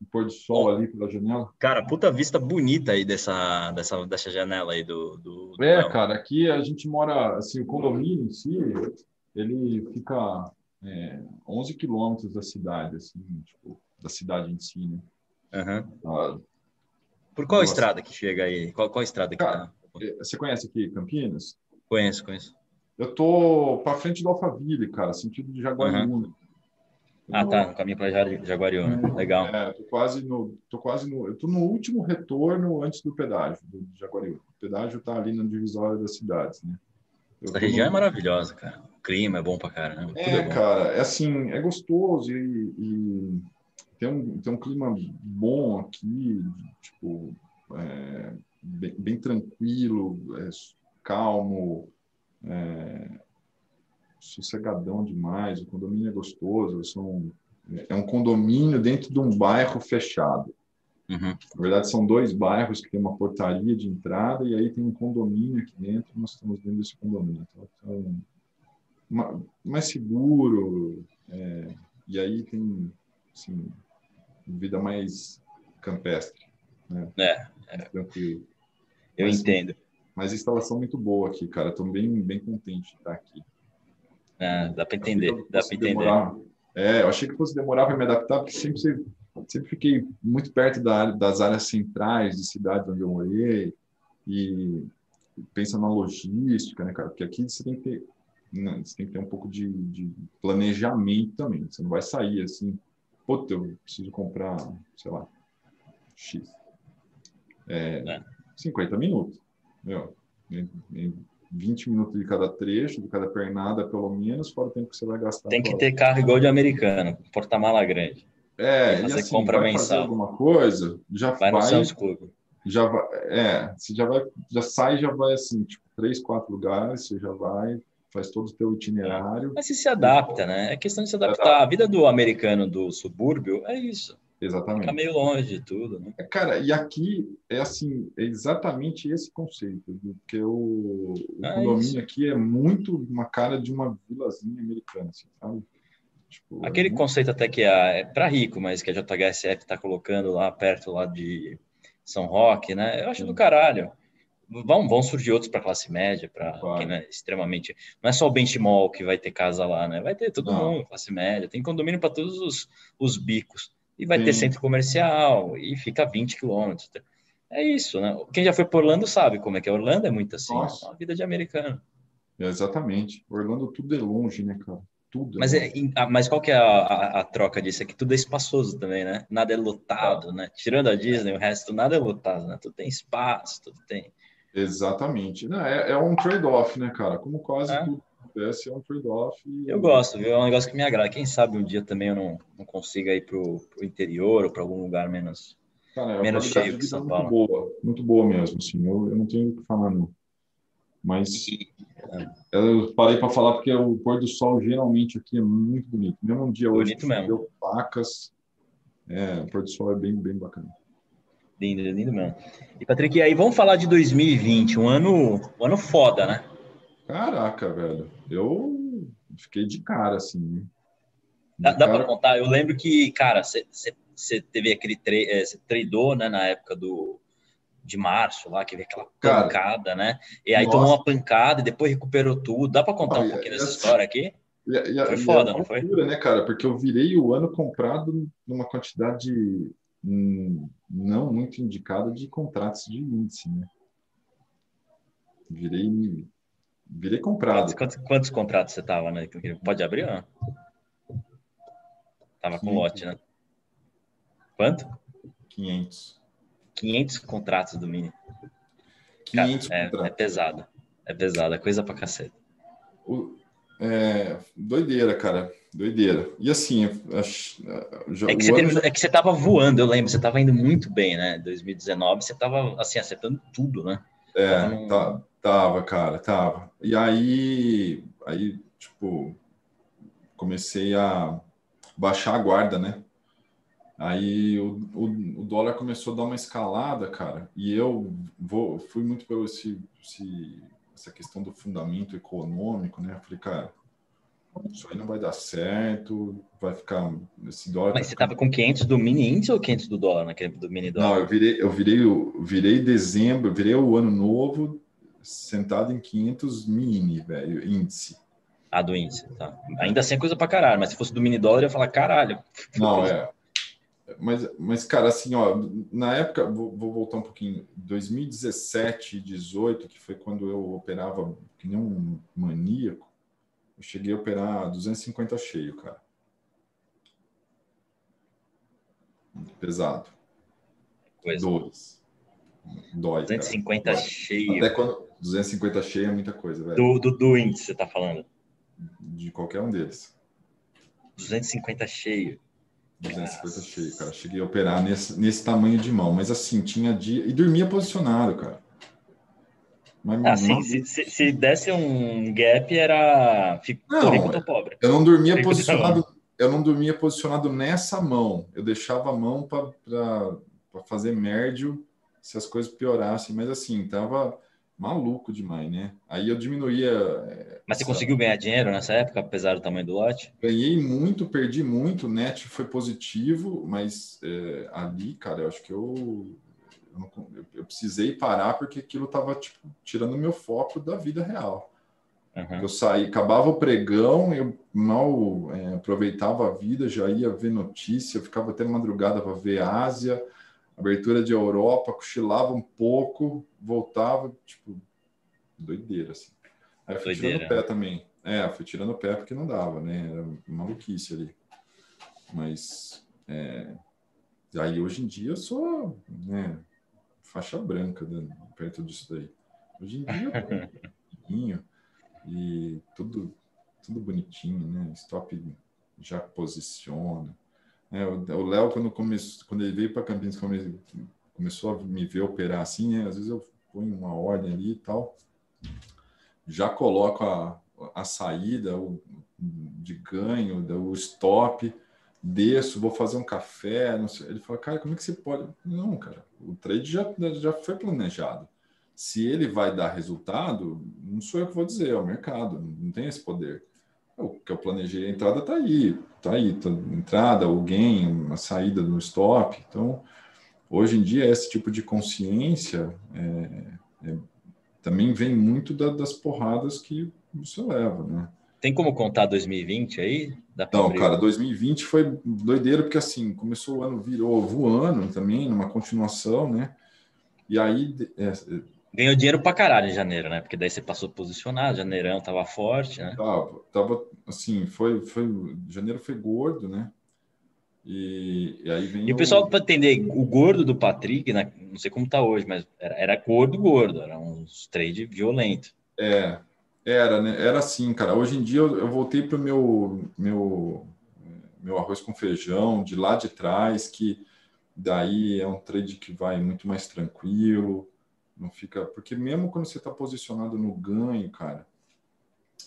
o pôr do sol ali pela janela. Cara, puta vista bonita aí dessa, dessa, dessa janela aí do. do, do é, cara, aqui a gente mora, assim, o condomínio em si, ele fica é, 11 quilômetros da cidade, assim, tipo, da cidade em si, né? Uhum. Ah, Por qual estrada que chega aí? Qual, qual estrada que cara, tá? É, você conhece aqui Campinas? Conheço, conheço. Eu tô para frente do Alphaville, cara, sentido de Jaguariúna. Uhum. Ah, tá, caminho para Jaguariúna. Legal. É, tô quase no, tô quase no, eu tô no último retorno antes do pedágio do Jaguariúna. O pedágio tá ali na divisória das cidades, né? Eu região no... é maravilhosa, cara. O clima é bom para caramba. É, é cara, é assim, é gostoso e, e, tem, um, tem um clima bom aqui, tipo, é, bem, bem, tranquilo, é, calmo. É, sossegadão demais, o condomínio é gostoso, são, é um condomínio dentro de um bairro fechado. Uhum. Na verdade, são dois bairros que tem uma portaria de entrada e aí tem um condomínio aqui dentro, nós estamos dentro desse condomínio. Então, então uma, mais seguro, é, e aí tem assim, vida mais campestre. Né? É, é. tranquilo. Eu mas, entendo. Mas instalação muito boa aqui, cara. Estou bem, bem contente de estar aqui. Ah, dá para entender, dá para entender. Demorar. É, eu achei que fosse demorar para me adaptar, porque sempre, sempre fiquei muito perto da, das áreas centrais de cidades onde eu morei e pensa na logística, né, cara? Porque aqui você tem que ter, né, você tem que ter um pouco de, de planejamento também. Você não vai sair assim, puta, eu preciso comprar, sei lá, X. É, é. 50 minutos. Meu, 20 minutos de cada trecho, de cada pernada, pelo menos, fora o tempo que você vai gastar. Tem que ter carro igual de americano, porta-mala grande. É, e assim, compra vai mensal. fazer alguma coisa, já vai... vai no Já vai, é, você já vai, já sai, já vai assim, tipo, três, quatro lugares, você já vai, faz todo o teu itinerário. Mas você se adapta, né? É questão de se adaptar. A vida do americano do subúrbio é isso. Exatamente. Fica meio longe de tudo, né? É, cara, e aqui é assim, é exatamente esse conceito, porque o, o é condomínio isso. aqui é muito uma cara de uma vilazinha americana, assim, sabe? Tipo, é Aquele é muito... conceito até que é, é para rico, mas que a JHSF está colocando lá perto lá de São Roque, né? Eu acho do caralho. Vão, vão surgir outros para classe média, para claro. quem é extremamente. Não é só o Benchmall que vai ter casa lá, né? Vai ter todo Não. mundo, classe média. Tem condomínio para todos os, os bicos e vai Sim. ter centro comercial e fica a 20 quilômetros. É isso, né? Quem já foi por Orlando sabe como é que é. Orlando é muito assim, Nossa. é uma vida de americano. É exatamente. Orlando tudo é longe, né, cara? Tudo. É mas, é, mas qual que é a, a, a, troca disso? É que tudo é espaçoso também, né? Nada é lotado, né? Tirando a Disney, o resto nada é lotado, né? Tudo tem espaço, tudo tem. Exatamente. Não, é, é um trade-off, né, cara? Como quase é. tudo acontece, é um trade-off. Eu gosto, viu? É um negócio que me agrada. Quem sabe um dia também eu não, não consiga ir pro, pro interior ou para algum lugar menos, cara, é menos cheio que São Paulo. Muito boa, muito boa mesmo, assim. Eu, eu não tenho o que falar, não. Mas eu parei para falar porque o pôr do sol geralmente aqui é muito bonito. Mesmo um dia bonito hoje, mesmo. deu pacas, é, o pôr do sol é bem, bem bacana. Lindo, lindo mesmo. E, Patrick, aí vamos falar de 2020, um ano, um ano foda, né? Caraca, velho. Eu fiquei de cara, assim. Né? Dá, dá para contar? Eu lembro que, cara, você teve aquele. Você é, tradou, né, na época do, de março lá, que veio aquela pancada, cara, né? E aí nossa. tomou uma pancada e depois recuperou tudo. Dá para contar um pouquinho dessa história aqui? Foi foda, não foi? né, cara? Porque eu virei o ano comprado numa quantidade hum, não muito indicada de contratos de índice, né? Virei, virei comprado. Quantos, quantos, contratos você tava, né? Pode abrir, não? Tava com lote, né? Quanto? 500. 500 contratos do Mini. 500 Cara, é, contratos. É pesado. É pesado, é coisa pra cacete. O, é, doideira, cara. Doideira. E assim, já, é, que você teve, já... é que você tava voando, eu lembro, você tava indo muito bem, né? 2019, você tava assim, acertando tudo, né? É, tava, num... tá, tava, cara, tava. E aí, aí, tipo, comecei a baixar a guarda, né? Aí o, o, o, dólar começou a dar uma escalada, cara, e eu vou, fui muito pelo esse, esse, essa questão do fundamento econômico, né? Eu falei, cara, isso aí não vai dar certo, vai ficar esse dólar. Mas tá você estava com 500 do mini índice ou 500 do dólar naquele do mini dólar? Não, eu virei, eu virei, eu virei dezembro, virei o ano novo sentado em 500 mini, velho, índice. Ah, do índice, tá. Ainda assim é coisa pra caralho, mas se fosse do mini dólar eu ia falar caralho. Não, é. Mas, mas, cara, assim, ó, na época, vou, vou voltar um pouquinho, 2017, 18, que foi quando eu operava que nem um maníaco, eu cheguei a operar 250 cheio, cara. Pesado. Pois Dois. Dói. 250 cara. cheio. Até quando. 250 cheio é muita coisa, velho. Do, do, do índice, você tá falando? De qualquer um deles. 250 cheio. 250 cheio, cara. Cheguei a operar nesse, nesse tamanho de mão, mas assim, tinha dia. E dormia posicionado, cara. Mas, não... se, se, se, desse um gap, era. Não, rico, tô pobre. Eu não dormia posicionado. Eu não dormia posicionado nessa mão. Eu deixava a mão para fazer médio se as coisas piorassem, mas assim, tava maluco demais, né? Aí eu diminuía. É, Mas você essa... conseguiu ganhar dinheiro nessa época, apesar do tamanho do lote? Ganhei muito, perdi muito, net foi positivo, mas é, ali, cara, eu acho que eu, eu, eu, precisei parar porque aquilo tava tipo, tirando meu foco da vida real. Uhum. Eu saí, acabava o pregão, eu mal é, aproveitava a vida, já ia ver notícia, eu ficava até madrugada para ver Ásia abertura de Europa, cochilava um pouco, voltava, tipo, doideira, assim. Aí fui doideira. tirando o pé também. É, fui tirando o pé porque não dava, né? Era maluquice ali. Mas, é... aí hoje em dia eu sou, né, faixa branca né, perto disso daí. Hoje em dia eu e tudo, tudo bonitinho, né? Stop já posiciona. É, o Léo, quando, quando ele veio para Campinas, come, começou a me ver operar assim, né? às vezes eu ponho uma ordem ali e tal, já coloco a, a saída o, de ganho, o stop, desço, vou fazer um café. Ele fala, cara, como é que você pode? Não, cara, o trade já, já foi planejado. Se ele vai dar resultado, não sou eu que vou dizer, é o mercado, não tem esse poder o que eu planejei a entrada está aí, está aí, tá, entrada, alguém, uma saída no stop. Então, hoje em dia, esse tipo de consciência é, é, também vem muito da, das porradas que você leva, né? Tem como contar 2020 aí? Não, abrir? cara, 2020 foi doideira, porque assim, começou o ano, virou voando também, numa continuação, né? E aí, é, Ganhou dinheiro pra caralho em janeiro, né? Porque daí você passou posicionado, janeirão tava forte, né? Tava, tava assim, foi, foi, janeiro foi gordo, né? E, e aí vem e o, o pessoal, para entender, o gordo do Patrick, né, não sei como tá hoje, mas era, era gordo, gordo, era uns trade violento. É, era, né? Era assim, cara. Hoje em dia eu, eu voltei para o meu, meu, meu arroz com feijão de lá de trás, que daí é um trade que vai muito mais tranquilo, não fica. Porque mesmo quando você está posicionado no ganho, cara,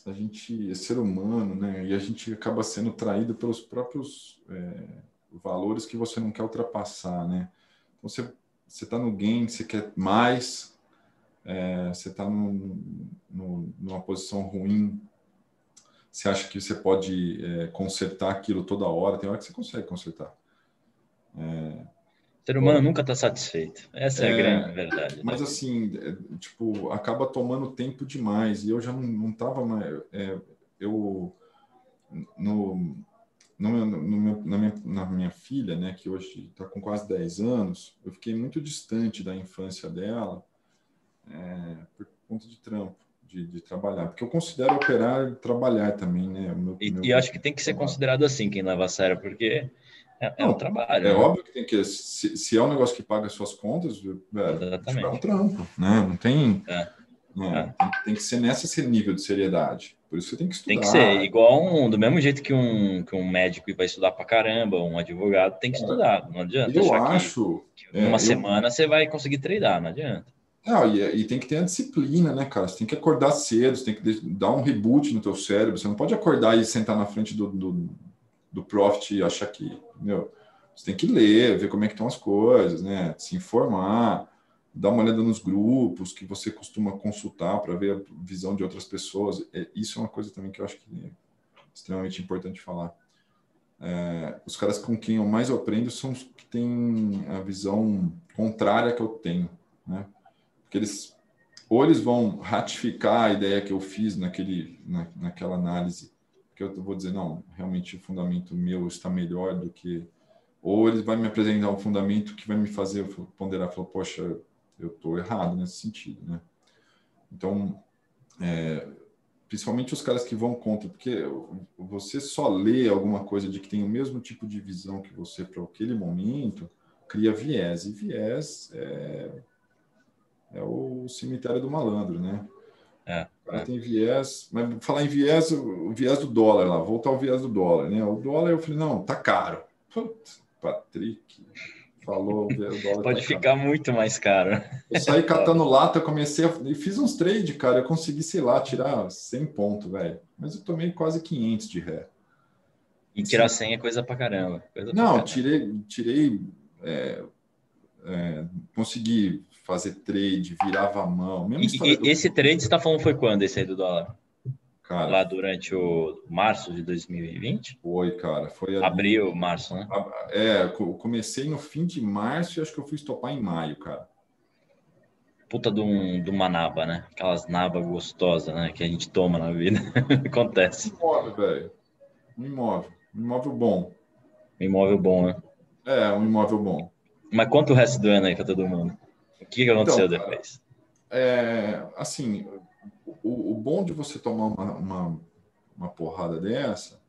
a gente é ser humano, né? E a gente acaba sendo traído pelos próprios é, valores que você não quer ultrapassar, né? Então, você você está no game, você quer mais, é, você está numa posição ruim, você acha que você pode é, consertar aquilo toda hora, tem hora que você consegue consertar. É, ser humano nunca está satisfeito. Essa é, a é, grande verdade. Né? Mas assim, é, tipo, acaba tomando tempo demais. E eu já não, não tava mais. É, eu no, no, no meu, na, minha, na minha filha, né, que hoje está com quase 10 anos, eu fiquei muito distante da infância dela é, por conta de trampo. De, de, trabalhar, porque eu considero operar trabalhar também, né? Meu, e, meu... e acho que tem que ser considerado assim quem leva a sério, porque é, é um trabalho. É né? óbvio que tem que. Se, se, é um negócio que paga as suas contas, velho, é um trampo, né? Não tem. É. Né? Tem, tem, que ser nesse nível de seriedade. Por isso você tem que estudar. Tem que ser igual um, do mesmo jeito que um, que um médico vai estudar pra caramba, um advogado tem que estudar. Não adianta. Eu acho. Que, que numa é, semana você vai conseguir treinar, não adianta. Não, e, e, tem que ter a disciplina, né, cara? Você tem que acordar cedo, você tem que dar um reboot no teu cérebro. Você não pode acordar e sentar na frente do, do, do Profit achar que, meu, você tem que ler, ver como é que estão as coisas, né? Se informar, dar uma olhada nos grupos que você costuma consultar para ver a visão de outras pessoas. É, isso é uma coisa também que eu acho que é extremamente importante falar. É, os caras com quem eu mais aprendo são os que têm a visão contrária que eu tenho, né? Porque eles ou eles vão ratificar a ideia que eu fiz naquele, na, naquela análise que eu vou dizer, não, realmente o fundamento meu está melhor do que. Ou ele vai me apresentar um fundamento que vai me fazer ponderar, falar, poxa, eu estou errado nesse sentido, né? Então, é, principalmente os caras que vão contra, porque você só lê alguma coisa de que tem o mesmo tipo de visão que você para aquele momento, cria viés, e viés é, é o cemitério do malandro, né? É, tem viés, mas falar em viés, o viés do dólar lá, voltar ao viés do dólar, né? O dólar eu falei, não, tá caro. Putz, Patrick falou, o dólar Pode tá ficar caro. muito mais caro. Eu saí catando lata, comecei a, e fiz uns trade, cara, eu consegui, sei lá, tirar 100 pontos, velho. Mas eu tomei quase 500 de ré. E tirar 100 é coisa pra caramba. Coisa não, pra caramba. tirei, tirei é, é, consegui fazer trade, virava a mão. E, e esse trade você está falando foi quando esse aí do dólar? Cara, lá durante o março de 2020? Foi, cara. Foi ali, Abril, março, né? É, comecei no fim de março e acho que eu fui estopar em maio, cara. Puta de, um, de uma naba, né? Aquelas nabas gostosas, né? Que a gente toma na vida. Acontece. Um imóvel, velho. Um imóvel. Um imóvel bom. Um imóvel bom, né? É, um imóvel bom. Mas conta o resto do ano aí para todo mundo. O que, aconteceu então, depois? É, assim, o, o, bom de você tomar uma, uma, uma porrada dessa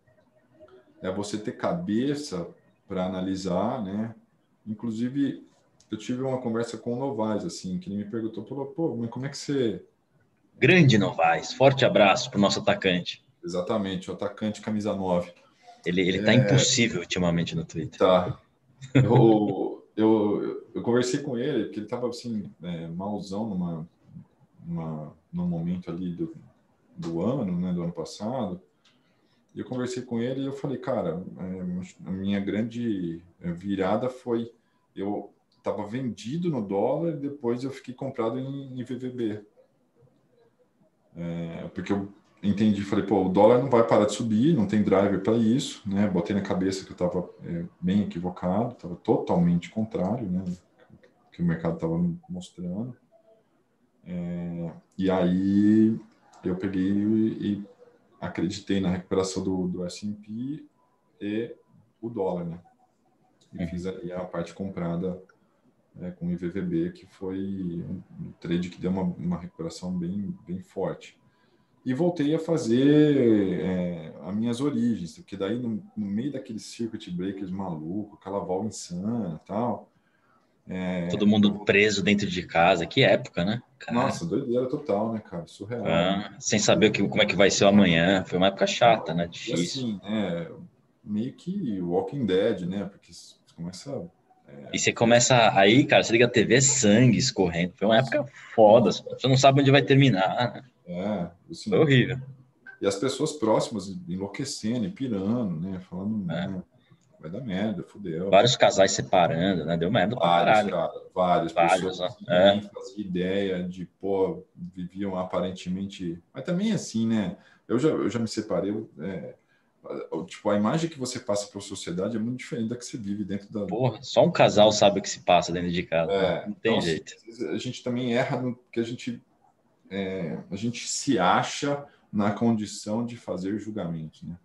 é você ter cabeça para analisar, né? Inclusive, eu tive uma conversa com o Novaes, assim, que ele me perguntou, falou, pô, mas como é que você... Grande Novaes, forte abraço para o nosso atacante. Exatamente, o atacante camisa 9. Ele, ele tá é... impossível ultimamente no Twitter. Tá. Eu, eu, eu conversei com ele, porque ele estava assim, é, malzão numa, numa, num momento ali do, do ano, né, do ano passado. E eu conversei com ele e eu falei, cara, é, a minha grande virada foi eu estava vendido no dólar e depois eu fiquei comprado em, em VVB. É, porque eu entendi, falei, pô, o dólar não vai parar de subir, não tem driver para isso, né? Botei na cabeça que eu estava é, bem equivocado, estava totalmente contrário, né? Que o mercado estava mostrando. É, e aí eu peguei e, e acreditei na recuperação do, do S&P e o dólar, né? E uhum. fiz ali a parte comprada é, com o IVVB, que foi um, um trade que deu uma, uma recuperação bem, bem forte. E voltei a fazer é, as minhas origens, porque daí no, no, meio daqueles circuit breakers maluco, aquela vol insana tal. É, Todo mundo preso dentro de casa, que época, né? Nossa, doideira total, né, cara? Surreal. Ah, sem saber que, como é que vai ser o amanhã. Foi uma época chata, né? Difícil. assim, é, meio que Walking Dead, né? Porque você começa é... E você começa aí, cara, você liga a TV, sangue escorrendo. Foi uma época foda. Você não sabe onde vai terminar. Né? É, assim, horrível. E as pessoas próximas enlouquecendo, pirando, né? Falando, é. né? vai dar merda, fudeu. Vários casais separando, né? Deu merda vários, Cara, vários. Vários, pessoas nem faziam ideia de, pô, viviam aparentemente... Mas também assim, né? Eu já, eu já me separei, é, tipo, a imagem que você passa para a sociedade é muito diferente da que você vive dentro da. Porra, só um casal sabe o que se passa dentro de casa. É, não tem então, jeito. A gente também erra no que a gente é, a gente se acha na condição de fazer julgamento, né?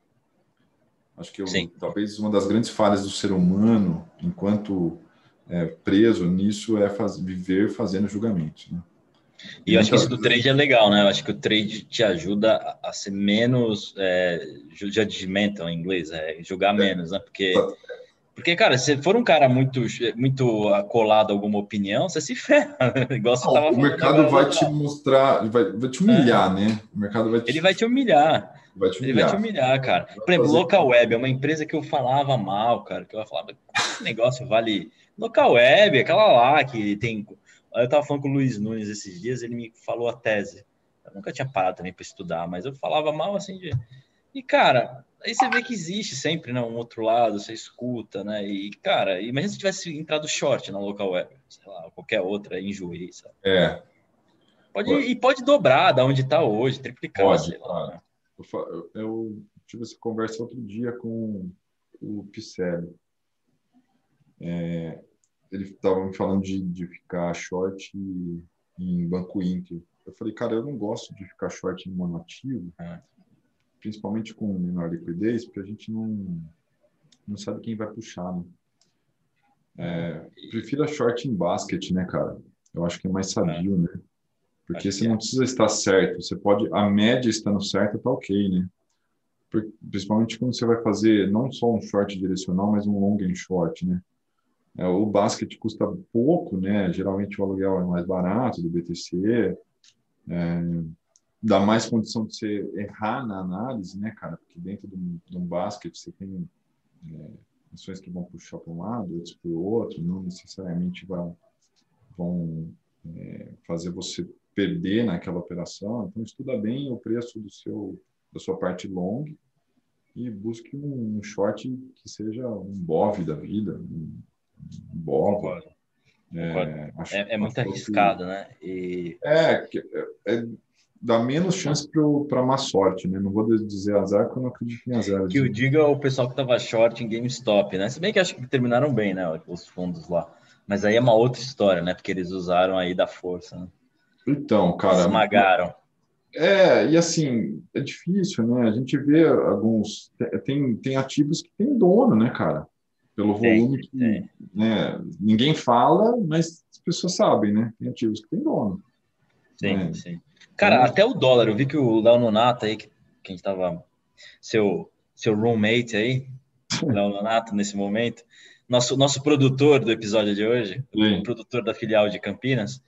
Acho que eu, talvez uma das grandes falhas do ser humano, enquanto é, preso nisso, é faz, viver fazendo julgamentos, né? E eu acho que isso do trade é legal, né? Eu acho que o trade te ajuda a, ser menos é, judgmental em inglês, é julgar é. menos, né? Porque, porque, cara, se for um cara muito, muito acolado a alguma opinião, você se ferra, né? igual você tava O mercado vai te mostrar, vai, vai te humilhar, é. né? O mercado vai te... Ele vai te humilhar. Vai te humilhar. Ele vai te humilhar, cara. Por exemplo, Local Web é uma empresa que eu falava mal, cara, que eu falava, que negócio vale... Local Web, aquela lá que tem eu estava falando com o Luiz Nunes esses dias, ele me falou a tese. Eu nunca tinha parado também para estudar, mas eu falava mal assim de. E, cara, aí você vê que existe sempre né, um outro lado, você escuta, né? E, cara, imagina se tivesse entrado short na local web, sei lá, qualquer outra, enjoei, sabe? É. Pode. E pode dobrar da onde está hoje, triplicar. Pode, lá, né? eu, eu, tive essa conversa outro dia com o Picelli. É, ele estava me falando de, de ficar short em Banco Inter. Eu falei, cara, eu não gosto de ficar short em monoativo, é. Principalmente com menor liquidez, porque a gente não, não sabe quem vai puxar, né? É, prefiro a short em basket, né, cara? Eu acho que é mais é. né? Porque você não é. precisa estar certo. Você pode, a média estando certa, tá ok, né? Principalmente quando você vai fazer não só um short direcional, mas um long and short, né? É, o basket custa pouco, né? Geralmente o aluguel é mais barato do BTC. É, dá mais condição de você errar na análise, né, cara? Porque dentro de um, basket você tem é, ações que vão puxar para um lado, outros para o outro, não necessariamente vão, vão é, fazer você perder naquela operação. Então, estuda bem o preço do seu, da sua parte long e busque um, um short que seja um BOV da vida, um, bola. É, é, é, muito arriscado, que... né? E... É, é, é, dá menos chance para má sorte, né? Não vou dizer azar, porque eu não acredito em azar. Que o diga o pessoal que estava short em GameStop, né? Se bem que acho que terminaram bem, né? Os fundos lá. Mas aí é uma outra história, né? Porque eles usaram aí da força, né? Então, cara. Esmagaram. É, e assim, é difícil, né? A gente vê alguns. Tem, tem ativos que tem dono, né, cara? pelo volume que Né, ninguém fala, mas as pessoas sabem, né? Tem ativos que tem dono. Sim, né? sim. Cara, então, até o dólar, eu vi que o Léo Nonato aí, que, que a gente tava, seu, seu roommate aí, Léo Nonato, nesse momento, nosso, nosso produtor do episódio de hoje, sim. o produtor da filial de Campinas,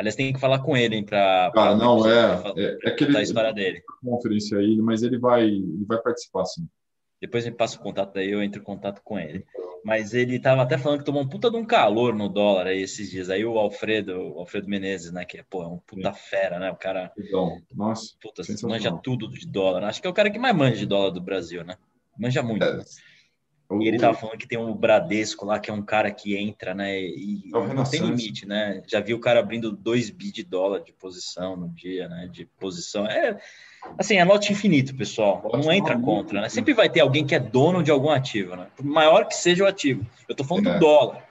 Aliás, tem que falar com ele, hein, para. Cara, não, é. é, é que ele, a história dele. Conferência aí, mas ele vai, ele vai participar, sim. Depois me passa o contato daí, eu entro em contato com ele. Mas ele estava até falando que tomou um puta de um calor no dólar aí esses dias. Aí o Alfredo, o Alfredo Menezes, né? Que é, pô, é um puta fera, né? O cara. Então, nossa. Puta, manja tudo de dólar. Acho que é o cara que mais manja de dólar do Brasil, né? Manja muito. É. E ele tava falando que tem um Bradesco lá, que é um cara que entra, né? E é não tem limite, né? Já vi o cara abrindo 2 bi de dólar de posição no dia, né? De posição. É, Assim, é lote infinito, pessoal. Não entra contra, né? Sempre vai ter alguém que é dono de algum ativo, né? Por maior que seja o ativo. Eu estou falando é. do dólar.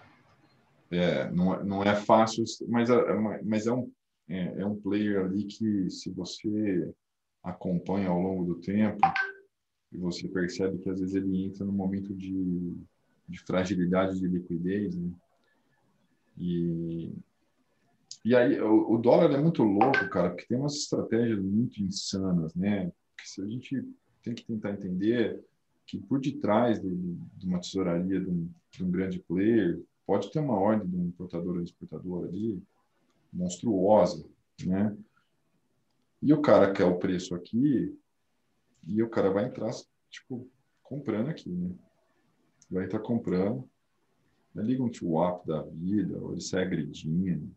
É, não, é, não é fácil, mas é, é mas é um, é, é um player ali que, se você acompanha ao longo do tempo, e você percebe que às vezes ele entra num momento de, de fragilidade de liquidez, né? E E aí, o, o dólar é muito louco, cara, porque tem umas estratégias muito insanas, né? Que se a gente tem que tentar entender que por detrás de, de uma tesouraria de um, de um, grande player pode ter uma ordem de um importador ou exportador ali monstruosa, né? E o cara quer o preço aqui e o cara vai entrar, tipo, comprando aqui, né? Vai estar comprando. Liga um TWAP da vida, ou ele sai agredinho.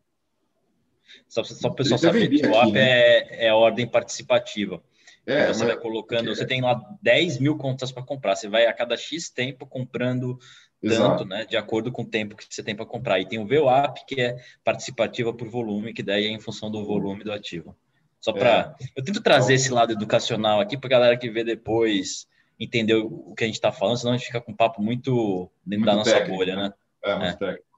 Só, só para o pessoal saber, TWAP né? é, é ordem participativa. É, você mas... vai colocando, você tem lá 10 mil contas para comprar, você vai a cada X tempo comprando Exato. tanto, né? De acordo com o tempo que você tem para comprar. E tem o VWAP, que é participativa por volume, que daí é em função do volume do ativo. Só para. É. Eu tento trazer esse lado educacional aqui para a galera que vê depois entender o que a gente está falando, senão a gente fica com um papo muito dentro muito da nossa técnico, bolha, né? É, muito é. técnico.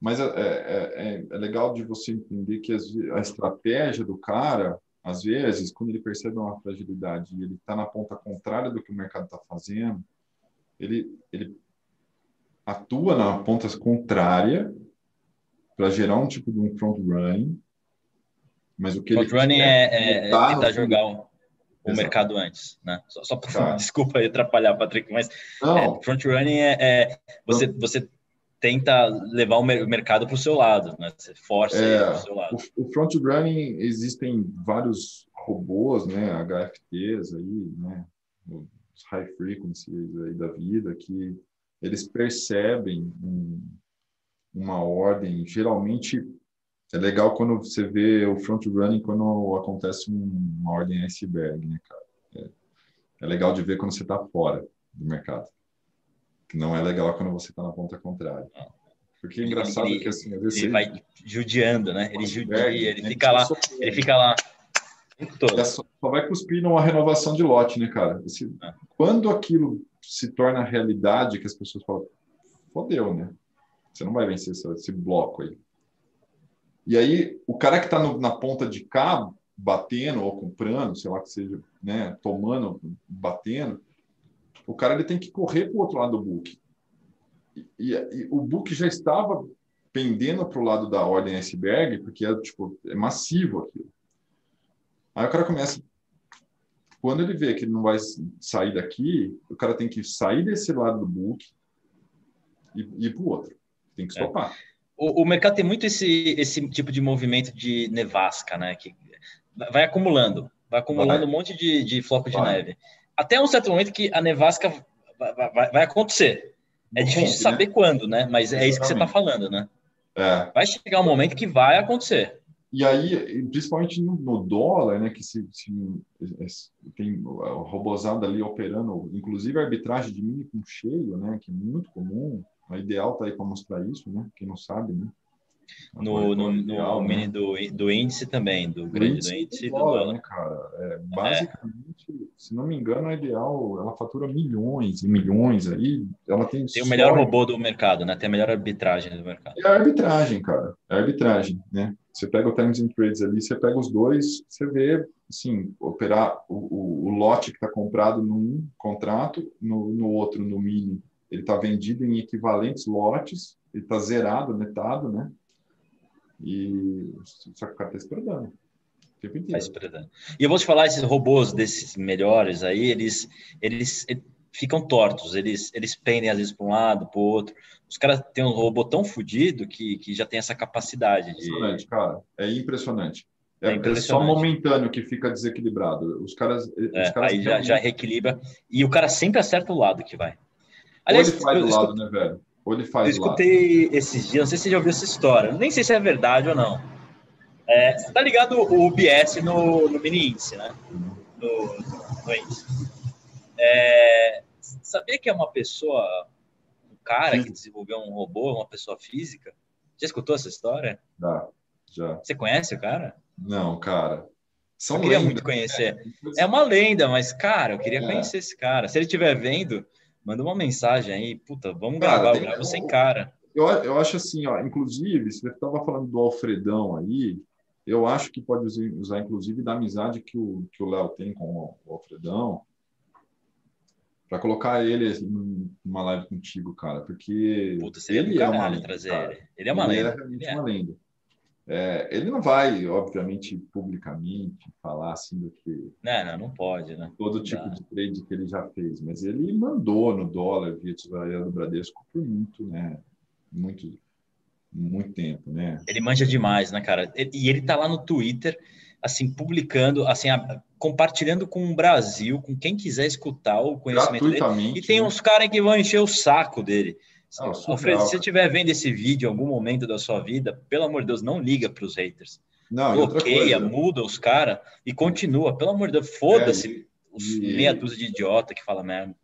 Mas é, é, é, é, legal de você entender que a estratégia do cara às vezes, quando ele percebe uma fragilidade e ele está na ponta contrária do que o mercado está fazendo, ele, ele atua na ponta contrária para gerar um tipo de um front running, mas o que front ele running é, é, é tentar jogar o, o mercado antes, né? Só, só pra, tá. desculpa atrapalhar, Patrick, mas é, front running é, é você, você tenta levar o mercado para o seu lado, né? Você força é, para o seu lado. O, front running existem vários robôs, né? HFTs aí, né? Os high frequencies aí da vida que eles percebem um, uma ordem. Geralmente é legal quando você vê o front running quando acontece uma ordem iceberg, né, cara? É, é legal de ver quando você está fora do mercado que não é legal quando você está na ponta contrária. Porque é engraçado ele, que assim, às vezes ele, vai judiando, né? Ele judia, é, ele fica lá, ele fica lá todo. Só, só, vai cuspir numa renovação de lote, né, cara? Esse, ah. Quando aquilo se torna realidade, que as pessoas falam, fodeu, né? Você não vai vencer esse, esse bloco aí. E aí, o cara que está na ponta de cá, batendo ou comprando, sei lá que seja, né, tomando, batendo, o cara ele tem que correr para o outro lado do book. E, e, e, o book já estava pendendo para o lado da ordem iceberg, porque é, tipo, é massivo aquilo. Aí o cara começa. Quando ele vê que ele não vai sair daqui, o cara tem que sair desse lado do book e, e ir para o outro. Tem que é. stopar. É. O, o, mercado tem muito esse, esse tipo de movimento de nevasca, né? Que vai acumulando, vai acumulando vai. um monte de, de floco de vai. neve até um certo momento que a nevasca vai, vai, vai acontecer. É difícil saber né? quando, né? Mas é isso que você está falando, né? É. Vai chegar um momento que vai acontecer. E aí, principalmente no, dólar, né, que se, se, tem a robozada ali operando, inclusive a arbitragem de mini com cheio, né, que é muito comum. A ideal está aí para mostrar isso, né? Quem não sabe, né? No, no, no né? mini do, do índice também, do grande do índice do dólar. Né, cara? É, basicamente, é. se não me engano, a ideal, ela fatura milhões e milhões aí. Ela tem. Tem o melhor robô do mercado, né? Tem a melhor arbitragem do mercado. É a arbitragem, cara. É a arbitragem, né? Você pega o Times and Trades ali, você pega os dois, você vê, assim, operar o, o, o lote que está comprado num contrato, no, no outro, no mini, ele está vendido em equivalentes lotes, ele está zerado, netado, né? E só que o cara está esperando. Tá esperando. E eu vou te falar, esses robôs desses melhores aí, eles, eles, ficam tortos, eles, eles pendem às vezes para um lado, para o outro. Os caras têm um robô tão fodido que, que já tem essa capacidade de. Impressionante, cara. É impressionante. É, é, é só momentâneo que fica desequilibrado. Os caras. É, os caras aí já, já reequilibra. E o cara sempre acerta o lado que vai. Aliás, Ou ele faz do lado, né, velho? Ou ele faz Eu escutei lá. esses dias, não sei se você já ouviu essa história, nem sei se é verdade ou não. É, você tá ligado o BS no, no mini índice, né? No, no índice. É, sabia que é uma pessoa, um cara Sim. que desenvolveu um robô, uma pessoa física? Já escutou essa história? Já, já. Você conhece o cara? Não, cara. São eu queria lenda, muito conhecer. Né? É uma lenda, mas, cara, eu queria é. conhecer esse cara. Se ele estiver vendo, manda uma mensagem aí, puta, vamos cara, gravar, eu gravo sem cara. Eu, eu acho assim, ó, inclusive, você estava falando do Alfredão aí, eu acho que pode usar, inclusive, da amizade que o que o Léo tem com o Alfredão, para colocar ele numa live contigo, cara, porque Puta, ele é uma lenda, trazer ele. Ele é uma ele lenda. É realmente é. uma lenda. É, ele não vai, obviamente, publicamente falar assim do que. Não, não, não pode, né? Todo tipo de trade que ele já fez, mas ele mandou no dólar via tesouraria do Bradesco por muito, né? Muito, muito tempo, né? Ele manja demais, né, cara? E ele tá lá no Twitter, assim, publicando, assim, compartilhando com o Brasil, com quem quiser escutar o conhecimento dele. E tem né? uns caras que vão encher o saco dele. Não, Alfredo, se você estiver vendo esse vídeo em algum momento da sua vida, pelo amor de Deus, não liga para os haters. Não, Bloqueia, muda os caras e continua. Pelo amor de Deus, foda-se é, os e... meia dúzia de idiota que fala merda.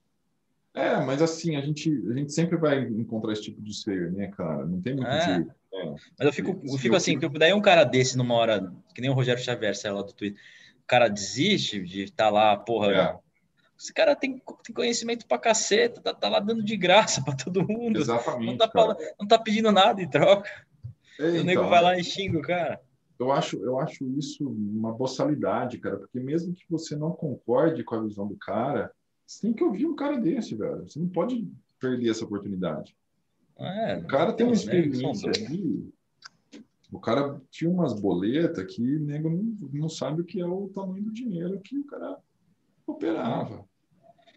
É, mas assim, a gente, a gente sempre vai encontrar esse tipo de ser, né, cara? Não tem muito é. jeito. É. Mas eu fico, eu fico assim, eu... daí um cara desse numa hora, que nem o Rogério Xavier, sei lá do Twitter, o cara desiste de estar tá lá, porra, é. Esse cara tem, tem conhecimento pra caceta, tá, tá lá dando de graça para todo mundo. Exatamente. Não tá, falando, não tá pedindo nada em troca. É, o nego vai lá e xinga o cara. Eu acho, eu acho isso uma boçalidade, cara, porque mesmo que você não concorde com a visão do cara, você tem que ouvir um cara desse, velho. Você não pode perder essa oportunidade. É, o cara tem uma experiência ali. O cara tinha umas boletas que o nego não, não sabe o que é o tamanho do dinheiro que o cara operava.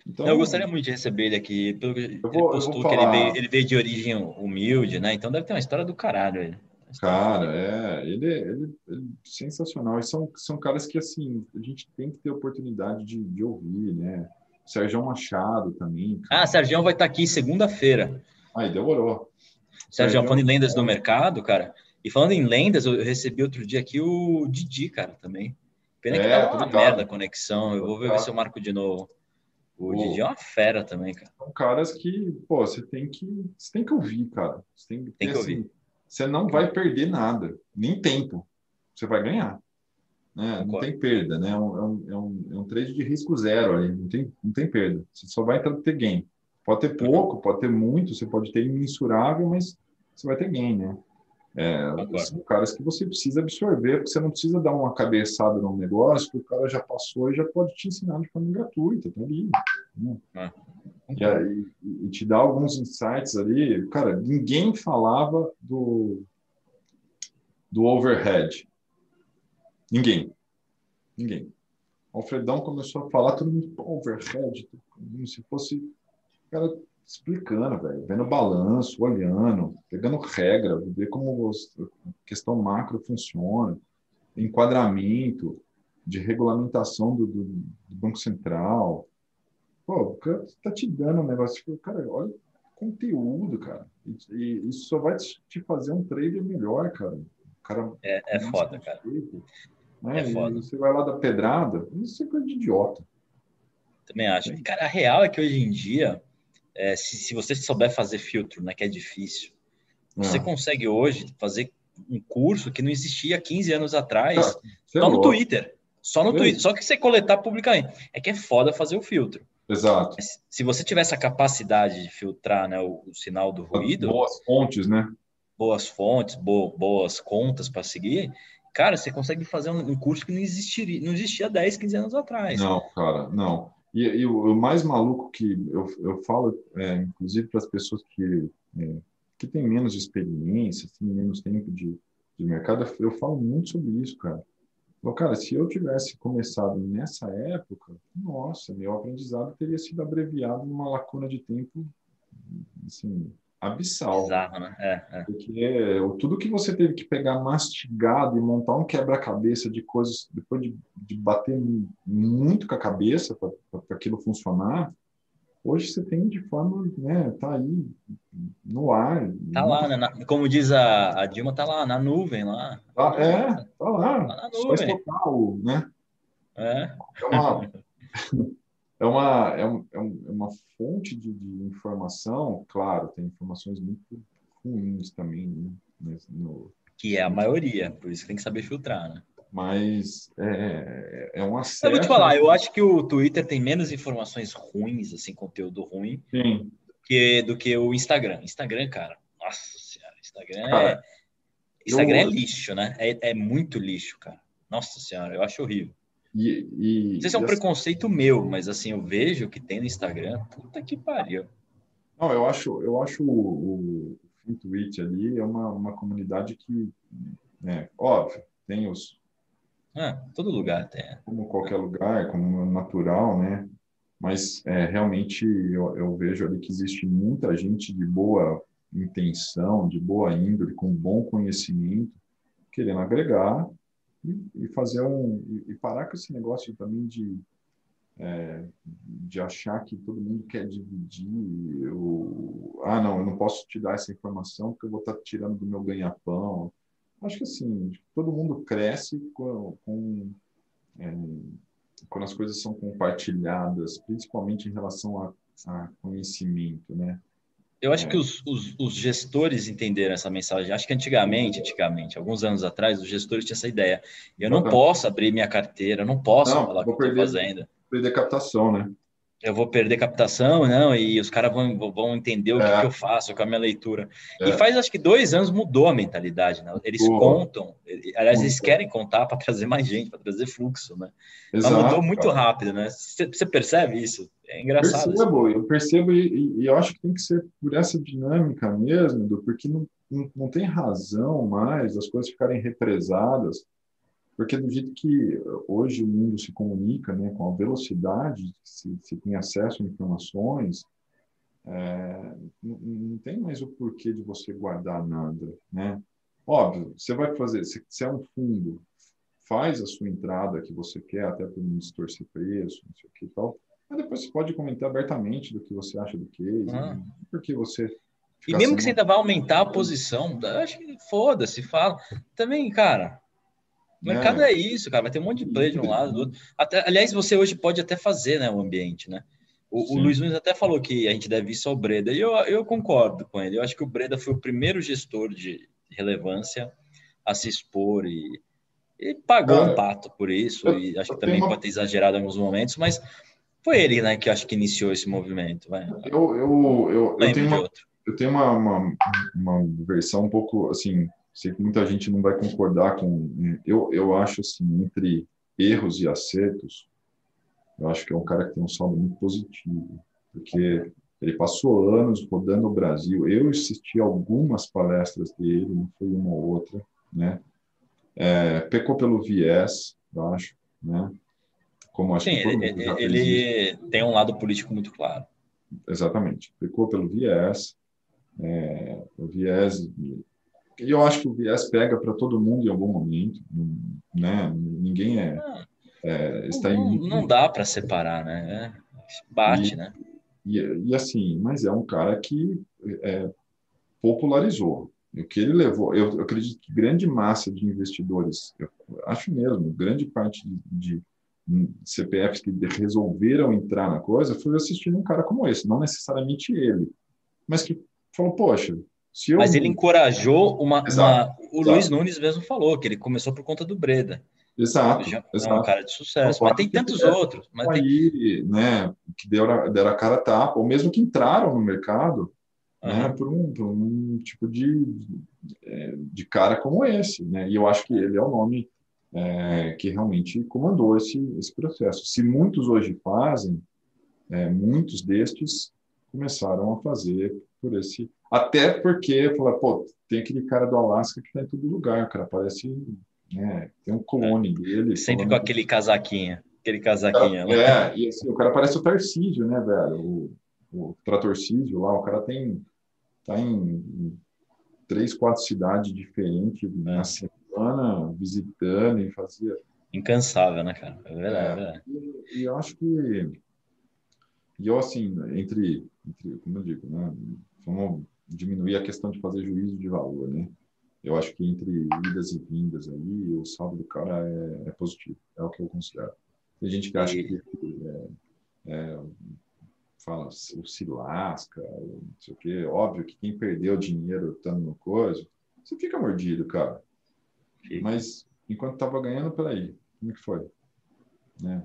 Então, eu gostaria muito de receber ele aqui, pelo que ele vou, postou que ele veio, ele veio, de origem humilde, né? Então deve ter uma história do caralho ele. Cara, é, ele, ele, ele é sensacional. E são, são caras que, assim, a gente tem que ter oportunidade de, de ouvir, né? Sérgio Machado também. Cara. Ah, Sérgio vai estar aqui segunda-feira. Aí, demorou. Sérgio, falando em lendas do mercado, cara. E falando em lendas, eu recebi outro dia aqui o Didi, cara, também. Pena é, que tá uma merda a conexão. Eu vou ver, ver se eu marco de novo. O Pô, Didi é uma fera também, cara. São caras que, pô, você tem que, você tem que ouvir, cara. Você tem, tem que assim, ouvir. Você não vai perder nada, nem tempo. Você vai ganhar. Né? Não tem perda, né? É um, é, um, é um trade de risco zero ali, não tem, não tem perda. Você só vai ter gain. Pode ter pouco, pode ter muito, você pode ter imensurável, mas você vai ter gain, né? É, são caras que você precisa absorver, porque você não precisa dar uma cabeçada no negócio, que o cara já passou e já pode te ensinar de forma gratuita, tá ali. Né? É. E, aí, e te dá alguns insights ali. Cara, ninguém falava do, do overhead. Ninguém. Ninguém. O Alfredão começou a falar, todo mundo, overhead, como se fosse. Cara, explicando, velho, vendo balanço, olhando, pegando regra, ver como a questão macro funciona, enquadramento de regulamentação do, do, do Banco Central. Pô, o cara tá te dando um negócio, tipo, cara, olha o conteúdo, cara. E, e, isso só vai te fazer um trader melhor, cara. cara é, é foda, cara. né? É foda. você vai lá da pedrada, isso é coisa de idiota. Também acho. Cara, a real é que hoje em dia é, se, se, você souber fazer filtro, né, que é difícil, você ah. consegue hoje fazer um curso que não existia 15 anos atrás, ah, só no Twitter. Só no Twitter, só que você coletar publicamente. É que é foda fazer o filtro. Exato. Se você tivesse a capacidade de filtrar né, o, o sinal do ruído. Boas fontes, né? Boas fontes, bo, boas contas para seguir. Cara, você consegue fazer um, um, curso que não existiria, não existia 10, 15 anos atrás. Não, cara, não. E, e o, o, mais maluco que eu, eu falo, é, inclusive para as pessoas que, é, que têm menos experiência, têm menos tempo de, de mercado, eu falo muito sobre isso, cara. Então, cara, se eu tivesse começado nessa época, nossa, meu aprendizado teria sido abreviado numa lacuna de tempo, assim, abissal. Bizarro, né? É, é. Porque tudo que você teve que pegar mastigado e montar um quebra-cabeça de coisas, depois de, de bater muito com a cabeça para aquilo funcionar, hoje você tem de forma, né, tá aí no ar. Tá lá, né? Na, como diz a, a, Dilma, tá lá na nuvem lá. Tá, é, tá lá. Tá na nuvem. Só o, né? É. É uma, é uma, é, um, é, é uma fonte de, de, informação, claro, tem informações muito ruins também, né, no, que é a maioria, por isso que tem que saber filtrar, né? Mas é, é um acesso... Eu vou te falar, eu acho que o Twitter tem menos informações ruins, assim, conteúdo ruim, Sim. Que, do que o Instagram. Instagram, cara, nossa senhora, Instagram cara, é... Instagram eu... é lixo, né? É, é muito lixo, cara. Nossa senhora, eu acho horrível. E, e, não sei se é um preconceito meu, mas assim, eu vejo que tem no Instagram, puta que pariu. Não, eu acho, eu acho o, o Twitch ali é uma, uma comunidade que né? Óbvio, tem os. Ah, todo lugar tem. Como qualquer lugar, como natural, né? Mas é, realmente eu, eu vejo ali que existe muita gente de boa intenção, de boa índole, com bom conhecimento, querendo agregar e, fazer um e, parar com esse negócio também de é, de achar que todo mundo quer dividir. Eu, ah, não, eu não posso te dar essa informação porque eu vou estar tirando do meu ganha-pão. Acho que assim, todo mundo cresce com, com é, quando as coisas são compartilhadas, principalmente em relação a, a conhecimento, né? Eu acho que os, os, os, gestores entenderam essa mensagem. Acho que antigamente, antigamente, alguns anos atrás, os gestores tinham essa ideia. Eu não posso abrir minha carteira, eu não posso não, falar que eu estou fazendo perder captação, né? Eu vou perder captação, não, e os caras vão, vão entender o é. que, que, eu faço com a minha leitura. É. E faz, acho que dois anos mudou a mentalidade, né? Eles contam, aliás, eles querem contar para trazer mais gente, para trazer fluxo, né? Exato, Mas mudou muito cara. rápido, né? Você percebe isso? É engraçado. Percebo, eu percebo e, e, eu acho que tem que ser por essa dinâmica mesmo, porque não, não, não tem razão mais as coisas ficarem represadas porque do jeito que hoje o mundo se comunica, né, com a velocidade que se, se tem acesso a informações, é, não, não, tem mais o porquê de você guardar nada, né? Óbvio, você vai fazer, se, se é um fundo, faz a sua entrada que você quer, até para não distorcer preço, não sei o que e tal, mas depois você pode comentar abertamente do que você acha do case, ah. né? porque você... E mesmo que você ainda vá aumentar a posição, acho que foda-se, fala. Também, cara, o mercado é. é isso, cara. Vai ter um monte de play de um lado, do outro. Até, aliás, você hoje pode até fazer né, o ambiente, né? O, o, Luiz Nunes até falou que a gente deve ir só ao Breda, e eu, eu concordo com ele. Eu acho que o Breda foi o primeiro gestor de relevância a se expor e, e pagou um pato por isso, eu, e acho que também uma... pode ter exagerado em alguns momentos, mas foi ele né, que acho que iniciou esse movimento. Vai. Eu, eu, eu, eu tenho, uma, eu tenho uma, uma, uma versão um pouco assim sei que muita gente não vai concordar com. Né? Eu, eu acho assim, entre erros e acertos, eu acho que é um cara que tem um saldo muito positivo, porque ele passou anos rodando o Brasil. Eu assisti algumas palestras dele, não foi uma ou outra, né? É, pecou pelo viés, eu acho, né? Como acho Sim, que ele, ele tem um lado político muito claro. Exatamente. Pecou pelo viés, é, o viés e eu acho que o viés pega para todo mundo em algum momento, né? Ninguém é, é está não, em... não dá para separar, né? É, bate, e, né? E, e, assim, mas é um cara que é, popularizou. O que ele levou, eu, eu, acredito que grande massa de investidores, acho mesmo, grande parte de, de CPFs que resolveram entrar na coisa foi assistindo um cara como esse, não necessariamente ele, mas que falou, poxa, eu... Mas ele encorajou uma. uma... O exato. Luiz Nunes mesmo falou que ele começou por conta do Breda. Exato. Já exato. é um cara de sucesso. Mas tem tantos é, outros. Mas aí, tem... né, que deram, deram a cara a tapa, ou mesmo que entraram no mercado uhum. né, por, um, por um tipo de, é, de cara como esse. Né? E eu acho que ele é o nome é, que realmente comandou esse, esse processo. Se muitos hoje fazem, é, muitos destes começaram a fazer por esse até porque, fala, pô, tem aquele cara do Alasca que tá em todo lugar, cara, parece, né, tem um clone é. dele. Sempre com aquele casaquinho, aquele casaquinho. Cara, né? É, e assim, o cara parece o Tarcísio, né, velho, o, o Tratorcísio lá, o cara tem, tá em três, quatro cidades diferentes na semana, visitando e fazia... Incansável, né, cara? É verdade, é, é verdade. E, e eu acho que, e eu, assim, entre, entre como eu digo, né, vamos diminuir a questão de fazer juízo de valor, né? Eu acho que entre idas e vindas aí, o saldo do cara é, é positivo, é o que eu considero. Tem gente que acha que é, é, fala, se lasca, não sei o quê. Óbvio que quem perdeu dinheiro estando no coisa, você fica mordido, cara. Fica. Mas enquanto estava ganhando, peraí, como é que foi? Né?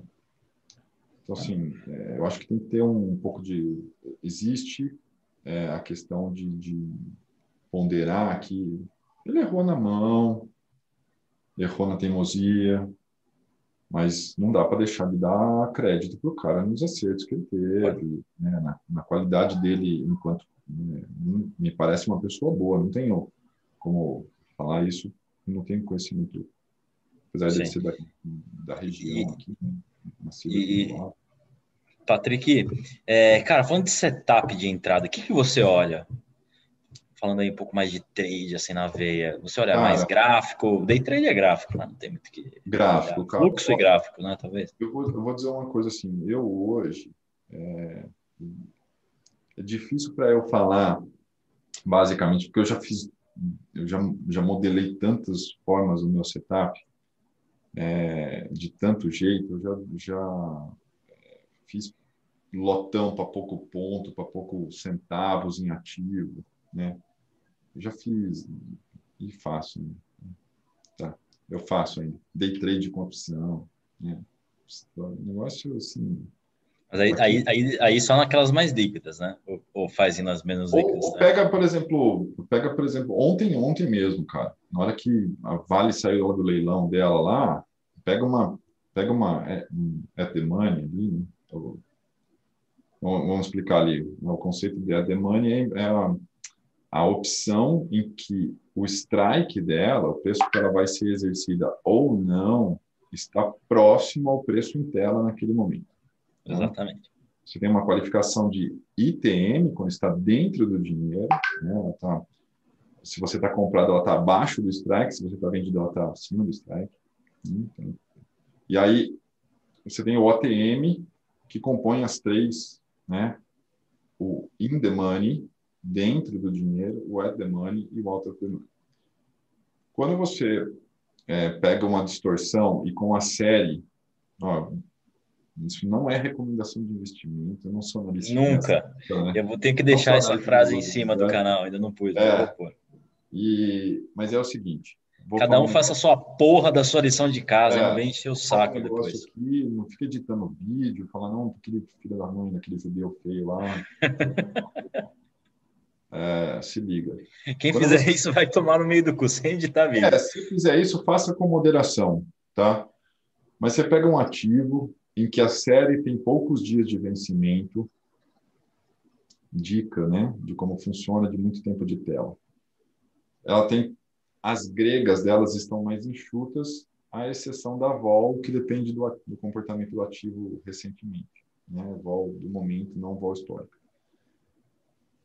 Então, assim, é, eu acho que tem que ter um, um pouco de. Existe é, a questão de, de, ponderar que ele errou na mão, errou na teimosia, mas não dá para deixar de dar crédito para o cara nos acertos que ele teve, né, na, na, qualidade dele enquanto né, me parece uma pessoa boa, não tenho como falar isso não tenho conhecimento, apesar Sim. de ser da, da região aqui. Né? E, Patrick, é, cara, falando de setup de entrada, o que, que você olha? Falando aí um pouco mais de trade, assim, na veia. Você olha cara, mais gráfico? Day trade é gráfico, né? Não tem muito que... Gráfico, cara. Fluxo e gráfico, né? Talvez. Eu vou, eu vou dizer uma coisa assim. Eu hoje... É, é difícil para eu falar, basicamente, porque eu já fiz... Eu já, já modelei tantas formas o meu setup, é, de tanto jeito, eu já, já fiz lotão para pouco ponto, para pouco centavos em ativo, né? Eu já fiz e faço, né? tá? Eu faço ainda. Day trade com opção, né? Negócio assim. Mas aí, aí, aí, aí, só naquelas mais líquidas, né? Ou, ou faz nas menos líquidas. Ou, né? pega, por exemplo, pega, por exemplo, ontem, ontem mesmo, cara. Na hora que a Vale saiu lá do leilão dela lá, pega uma, pega uma é, um at the money ali, né? Vamos explicar ali. O conceito de money é, é a, a opção em que o strike dela, o preço que ela vai ser exercida ou não, está próximo ao preço em tela naquele momento. Tá? Exatamente. Você tem uma qualificação de ITM, quando está dentro do dinheiro, né? tá, se você está comprado, ela está abaixo do strike, se você está vendido, ela está acima do strike. Então, e aí, você tem o OTM, que compõe as três, né? O in the money, dentro do dinheiro, o at the money e o out of the money. Quando você é, pega uma distorção e com a série, ó, isso não é recomendação de investimento, eu não sou analista. Nunca. né? Eu vou ter que deixar essa frase em cima do canal, ainda não pus. É, e, mas é o segute, Vou Cada um faça a sua porra da sua lição de casa, é, não vem encher o saco um depois. Aqui, não fica editando vídeo, falando, não, aquele filho da mãe, daquele judeu feio lá. é, se liga. Quem Quando fizer você... isso vai tomar no meio do cu, sem editar vídeo. É, se fizer isso, faça com moderação, tá? Mas você pega um ativo em que a série tem poucos dias de vencimento, dica, né, de como funciona de muito tempo de tela. Ela tem as gregas delas estão mais enxutas, à exceção da vol, que depende do, do comportamento do ativo recentemente. Né? Vol do momento, não vol histórica.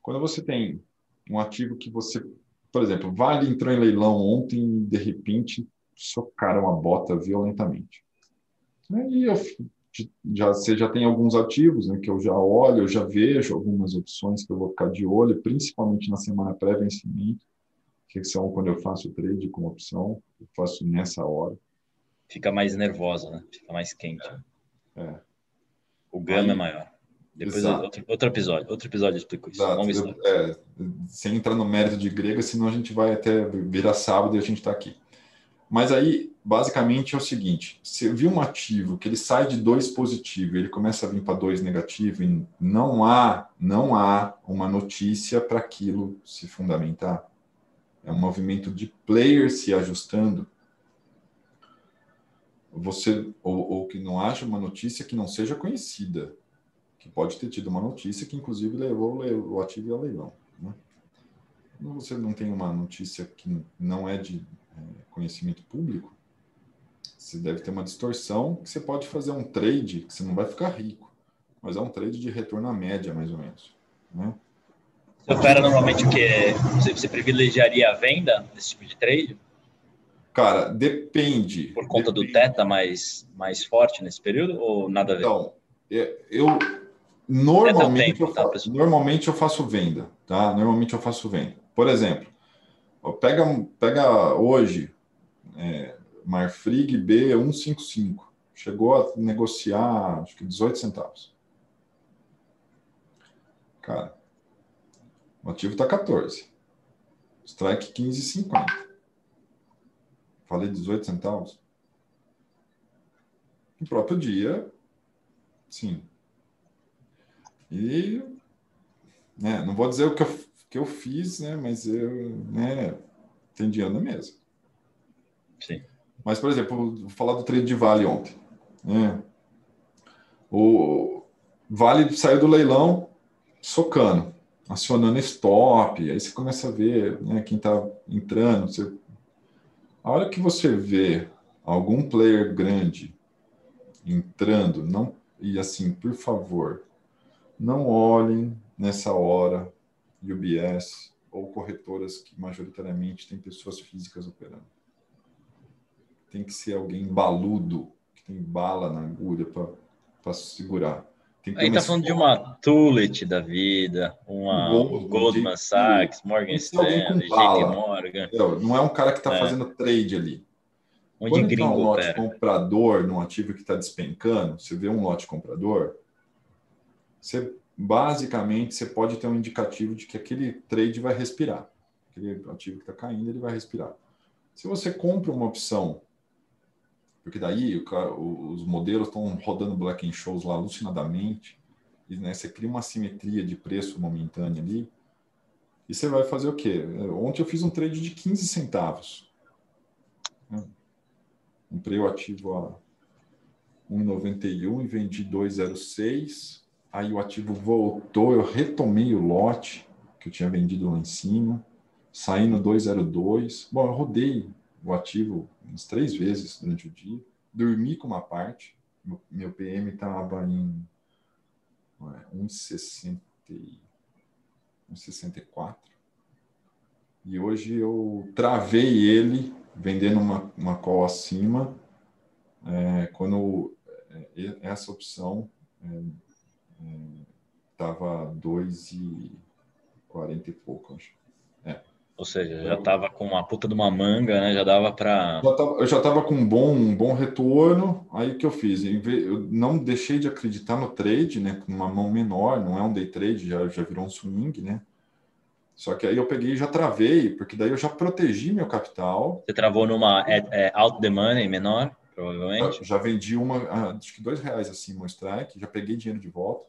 Quando você tem um ativo que você, por exemplo, Vale entrou em leilão ontem e de repente socaram a bota violentamente. Aí eu já, você já tem alguns ativos né, que eu já olho, eu já vejo algumas opções que eu vou ficar de olho, principalmente na semana pré-vencimento que são quando eu faço trade com opção, eu faço nessa hora. Fica mais nervosa, né? Fica mais quente. É. é. O gama Aí, é maior. Depois outro, outro, episódio, outro episódio explico isso. Vamos é, sem entrar no mérito de grega, senão a gente vai até virar sábado e a gente está aqui. Mas aí, basicamente, é o seguinte: se viu um ativo que ele sai de dois positivo, ele começa a vir para dois negativo, e não há, não há uma notícia para aquilo se fundamentar é um movimento de players se ajustando. Você ou, ou, que não haja uma notícia que não seja conhecida, que pode ter tido uma notícia que inclusive levou o ativo a leilão. Né? Quando você não tem uma notícia que não é de é, conhecimento público, você deve ter uma distorção que você pode fazer um trade que você não vai ficar rico, mas é um trade de retorno à média, mais ou menos. Né? Você opera normalmente o que? Você, você privilegiaria a venda desse tipo de trade? Cara, depende. Por conta depende. do teta mais, mais forte nesse período ou nada a ver? Então, é, eu normalmente, tempo, eu tá, faço, normalmente eu faço venda, tá? Normalmente eu faço venda. Por exemplo, pega, pega hoje é, Marfrig B155, chegou a negociar acho que 18 centavos. Cara, o ativo está 14. Strike 15,50. Falei 18 centavos. No próprio dia, sim. E né, não vou dizer o que eu, que eu fiz, né, mas eu né, tem dinheiro na mesa. Sim. Mas, por exemplo, vou falar do trade de Vale ontem. Né? O Vale saiu do leilão socando acionando stop, aí você começa a ver né, quem está entrando. Você... A hora que você vê algum player grande entrando, não e assim, por favor, não olhem nessa hora UBS ou corretoras que majoritariamente têm pessoas físicas operando. Tem que ser alguém baludo, que tem bala na agulha para segurar. Aí tá falando de uma Tulet da vida, uma um Goldman Sachs, Morgan Stanley, JP Morgan. Não é um cara que está é. fazendo trade ali. Onde Quando tá um lote pera. comprador num ativo que está despencando, você vê um lote comprador, você basicamente você pode ter um indicativo de que aquele trade vai respirar. Aquele ativo que está caindo, ele vai respirar. Se você compra uma opção, porque daí os modelos estão rodando black and shows lá alucinadamente, e né, você cria uma simetria de preço momentânea ali, e você vai fazer o quê? Ontem eu fiz um trade de 15 centavos. Comprei o ativo a 1,91 e vendi 2,06 Aí o ativo voltou, eu retomei o lote que eu tinha vendido lá em cima, saindo 202. Bom, eu rodei o ativo umas três vezes durante o dia, dormi com uma parte, meu PM estava em 1,64. E hoje eu travei ele vendendo uma, uma call acima, é, quando é, essa opção é, Estava 2,40 e pouco, acho. Ou seja, já estava com uma puta de uma manga, né? Já dava para. Eu já estava com um bom, um bom retorno. Aí o que eu fiz? Eu não deixei de acreditar no trade, né? Com uma mão menor, não é um day trade, já, já virou um swing, né? Só que aí eu peguei e já travei, porque daí eu já protegi meu capital. Você travou numa é, é, out the money menor? provavelmente. Já, já vendi uma, ah, acho que dois reais acima o strike, já peguei dinheiro de volta.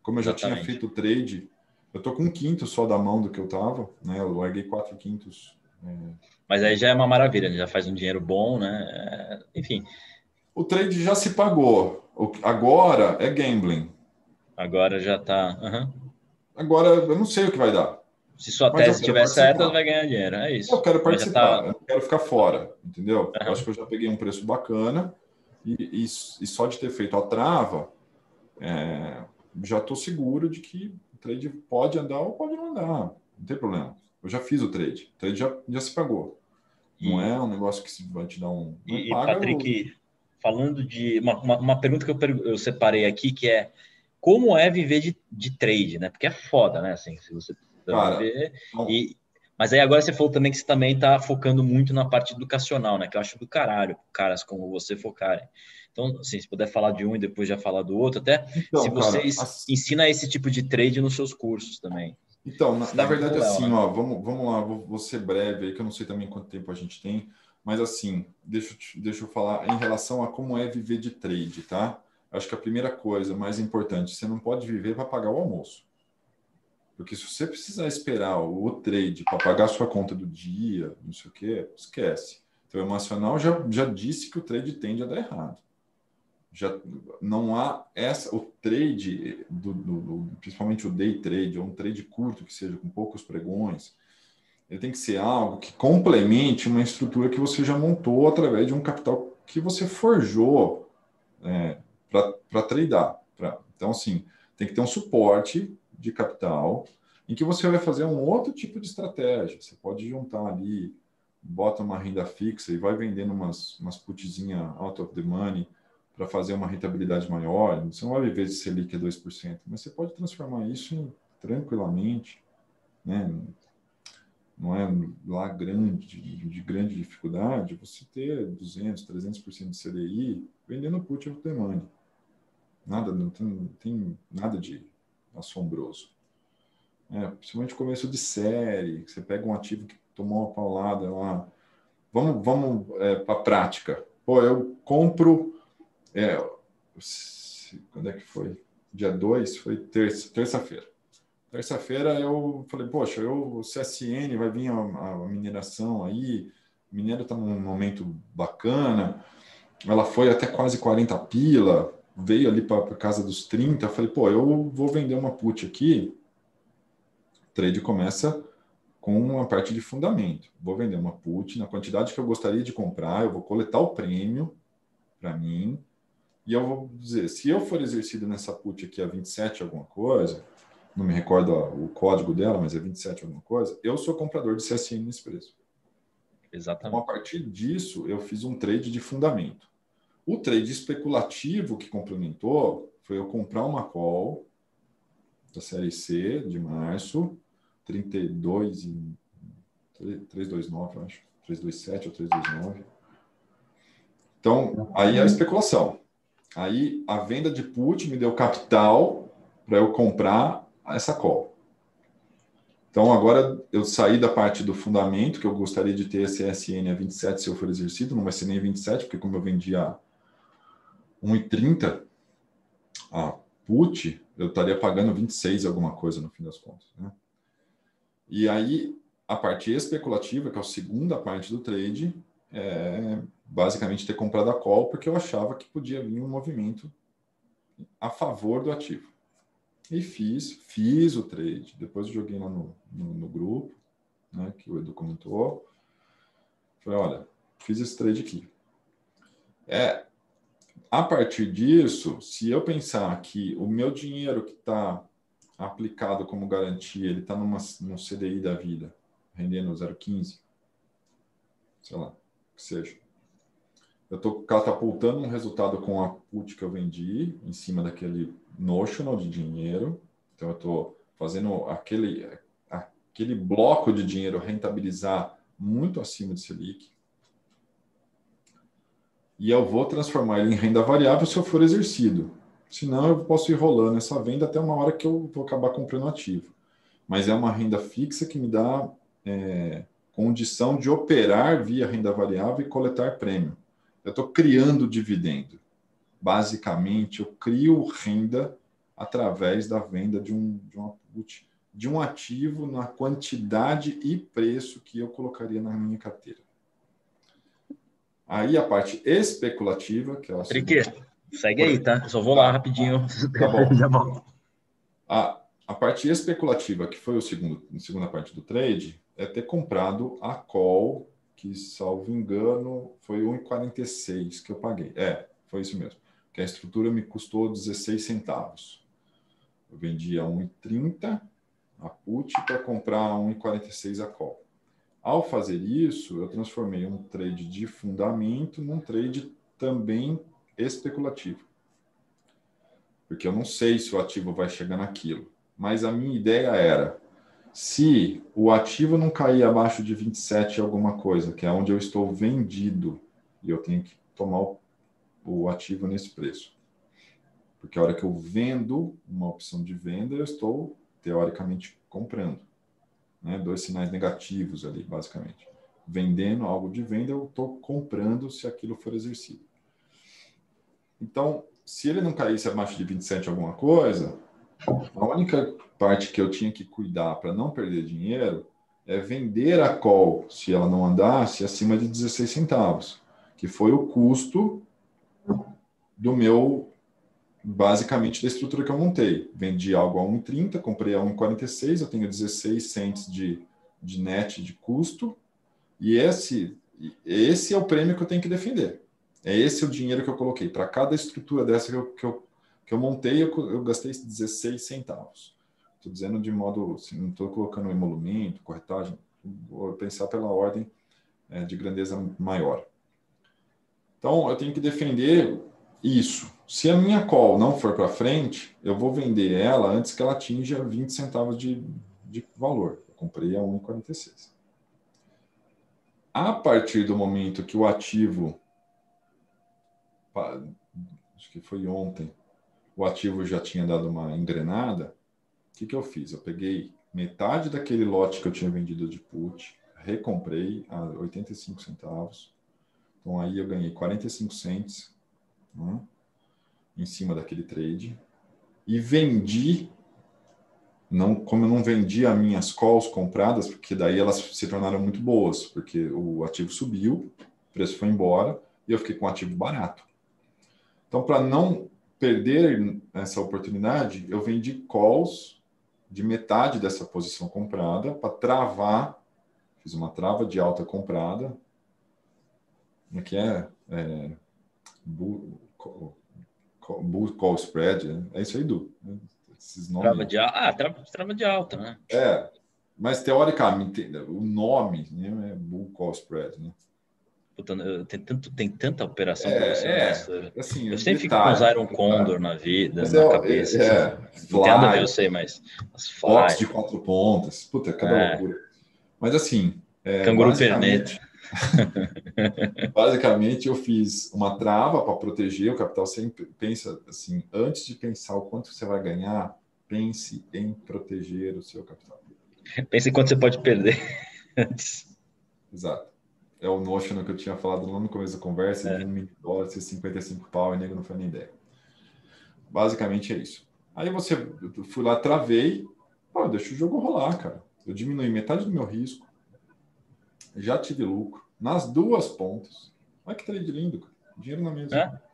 Como eu já Exatamente. tinha feito o trade, eu tô com um quinto só da mão do que eu tava, né? Eu larguei quatro quintos. É... Mas aí já é uma maravilha, já faz um dinheiro bom, né? É... Enfim. O trade já se pagou. Agora é gambling. Agora já tá. Uhum. Agora eu não sei o que vai dar. Se sua Mas tese estiver certa, vai ganhar dinheiro. É isso. Eu quero participar, tá... eu quero ficar fora, entendeu? Uhum. Eu acho que eu já peguei um preço bacana e, e, e só de ter feito a trava, é, já estou seguro de que trade pode andar ou pode não andar. Não tem problema. Eu já fiz o trade. O trade já, já se pagou. Não é um negócio que vai te dar um. E, paga, Patrick, falando de. Uma, uma, uma, pergunta que eu, eu separei aqui, que é como é viver de, de trade, né? Porque é foda, né? Assim, se você Cara, ver. E, mas aí agora você falou também que você também está focando muito na parte educacional, né? Que eu acho do caralho, caras como você focarem. Então, assim, se puder falar de um e depois já falar do outro, até então, se vocês cara, assim, ensina esse tipo de trade nos seus cursos também. Então, na, na verdade, assim, né? ó, vamos, vamos lá, vou, vou, ser breve aí, que eu não sei também quanto tempo a gente tem, mas assim, deixa, deixa eu falar em relação a como é viver de trade, tá? Acho que a primeira coisa mais importante, você não pode viver para pagar o almoço. Porque se você precisar esperar o trade para pagar sua conta do dia, não sei o quê, esquece. Então, o emocional já, já disse que o trade tende a dar errado. Já não há essa o trade do, do, do, principalmente o day trade ou um trade curto que seja com poucos pregões ele tem que ser algo que complemente uma estrutura que você já montou através de um capital que você forjou é, para tradear pra, então assim tem que ter um suporte de capital, em que você vai fazer um outro tipo de estratégia. Você pode juntar ali, bota uma renda fixa e vai vendendo umas, umas putzinha out of the money para fazer uma rentabilidade maior. Você não vai viver de Selic a 2%, mas você pode transformar isso em, tranquilamente, né? não é lá grande, de, de, grande dificuldade, você ter 200, 300% de CDI vendendo put of the money. Nada, não tem, não tem nada de assombroso. É, principalmente começo de série, você pega um ativo que tomou uma paulada lá. Vamos, vamos é, para a prática. Pô, eu compro. É, quando é que foi? Dia 2? Foi terça, terça-feira. Terça-feira eu falei, poxa, eu, o CSN vai vir a, a mineração aí, o minério está num momento bacana, ela foi até quase 40 pila, veio ali para casa dos 30, eu falei, pô, eu vou vender uma put aqui. O trade começa com uma parte de fundamento. Vou vender uma put na quantidade que eu gostaria de comprar, eu vou coletar o prêmio para mim, e eu vou dizer, se eu for exercido nessa put aqui a 27 alguma coisa, não me recordo o código dela, mas é 27 alguma coisa, eu sou comprador de CSN nesse preço. Exatamente. Então, a partir disso, eu fiz um trade de fundamento. O trade especulativo que complementou foi eu comprar uma call da série C de março, 32 e 329, eu acho, 327 ou 329. Então, aí é a especulação. Aí a venda de put me deu capital para eu comprar essa call. Então, agora eu saí da parte do fundamento, que eu gostaria de ter esse SN a 27 se eu for exercido, não vai ser nem 27, porque como eu vendi a 1,30 a put, eu estaria pagando 26 alguma coisa no fim das contas. Né? E aí, a parte especulativa, que é a segunda parte do trade, é basicamente ter comprado a call, porque eu achava que podia vir um movimento a favor do ativo. E fiz, fiz o trade. Depois joguei lá no, no, no grupo, né, que o Edu comentou. Falei, olha, fiz esse trade aqui. É, a partir disso, se eu pensar que o meu dinheiro que está aplicado como garantia, ele está num CDI da vida, rendendo 0,15, sei lá, que seja. Eu estou catapultando um resultado com a put que eu vendi em cima daquele notional de dinheiro. Então, eu estou fazendo aquele, aquele bloco de dinheiro rentabilizar muito acima de Selic. E eu vou transformar ele em renda variável se eu for exercido. Senão, eu posso ir rolando essa venda até uma hora que eu vou acabar comprando ativo. Mas é uma renda fixa que me dá é, condição de operar via renda variável e coletar prêmio. Eu estou criando dividendo. Basicamente, eu crio renda através da venda de um, de, uma, de um ativo na quantidade e preço que eu colocaria na minha carteira. Aí a parte especulativa, que é a Trique, segue aí, tá? só vou lá rapidinho. Tá bom. Já volto. A, a parte especulativa, que foi o segundo, a segunda parte do trade, é ter comprado a call, que, salvo engano, foi 1,46 que eu paguei. É, foi isso mesmo. Que a estrutura me custou 16 centavos. Eu vendi a 1,30 a put para comprar a 1,46 a call. Ao fazer isso, eu transformei um trade de fundamento num trade também especulativo. Porque eu não sei se o ativo vai chegar naquilo. Mas a minha ideia era se o ativo não cair abaixo de 27 alguma coisa, que é onde eu estou vendido, e eu tenho que tomar o, ativo nesse preço. Porque a hora que eu vendo uma opção de venda, eu estou teoricamente comprando. Né? Dois sinais negativos ali, basicamente. Vendendo algo de venda, eu estou comprando se aquilo for exercido. Então, se ele não caísse abaixo de 27 alguma coisa, a única parte que eu tinha que cuidar para não perder dinheiro é vender a call, se ela não andasse, acima de 16 centavos, que foi o custo do meu, basicamente, da estrutura que eu montei. Vendi algo a 1,30, comprei a 1,46, eu tenho 16 cents de, de net de custo, e esse, esse é o prêmio que eu tenho que defender. É esse o dinheiro que eu coloquei. Para cada estrutura dessa que eu, que eu que eu montei, eu, eu gastei 16 centavos. Estou dizendo de modo, assim, não estou colocando emolumento, corretagem, vou pensar pela ordem é, de grandeza maior. Então, eu tenho que defender isso. Se a minha call não for para frente, eu vou vender ela antes que ela atinja 20 centavos de, de valor. Eu comprei a 1,46. A partir do momento que o ativo, acho que foi ontem, o ativo já tinha dado uma engrenada, o que, que eu fiz? Eu peguei metade daquele lote que eu tinha vendido de put, recomprei a 85 centavos. Então aí eu ganhei 45 cents né, em cima daquele trade e vendi não, como eu não vendi as minhas calls compradas, porque daí elas se tornaram muito boas, porque o ativo subiu, o preço foi embora e eu fiquei com ativo barato. Então, para não perder essa oportunidade, eu vendi calls de metade dessa posição comprada para travar, fiz uma trava de alta comprada, como é que é? é bull call spread, né? é isso aí, Du. Né? Esses nomes. Trava de, ah, trava, trava de alta, né? É, mas teoricamente, o nome né, é bull call spread, né? Puta, tem, tanto, tem tanta operação é, para você. É, assim, eu sempre fico com os Iron Condor na vida, mas na é, cabeça. É, assim. Fly, não ver, eu sei, mas. Fox de quatro pontas. Puta, cada é. loucura. Mas assim. É, Canguru basicamente, basicamente, eu fiz uma trava para proteger. O capital sempre pensa assim: antes de pensar o quanto você vai ganhar, pense em proteger o seu capital. Pense em quanto você pode perder antes. Exato é o Notion que eu tinha falado lá no começo da conversa, é. de um milhão de dólares, 55 pau, e nego não foi nem ideia. Basicamente é isso. Aí você, eu fui lá, travei, pô, deixa o jogo rolar, cara. Eu diminui metade do meu risco, já tive lucro, nas duas pontas. Olha que trade lindo, cara. Dinheiro na mesa. É?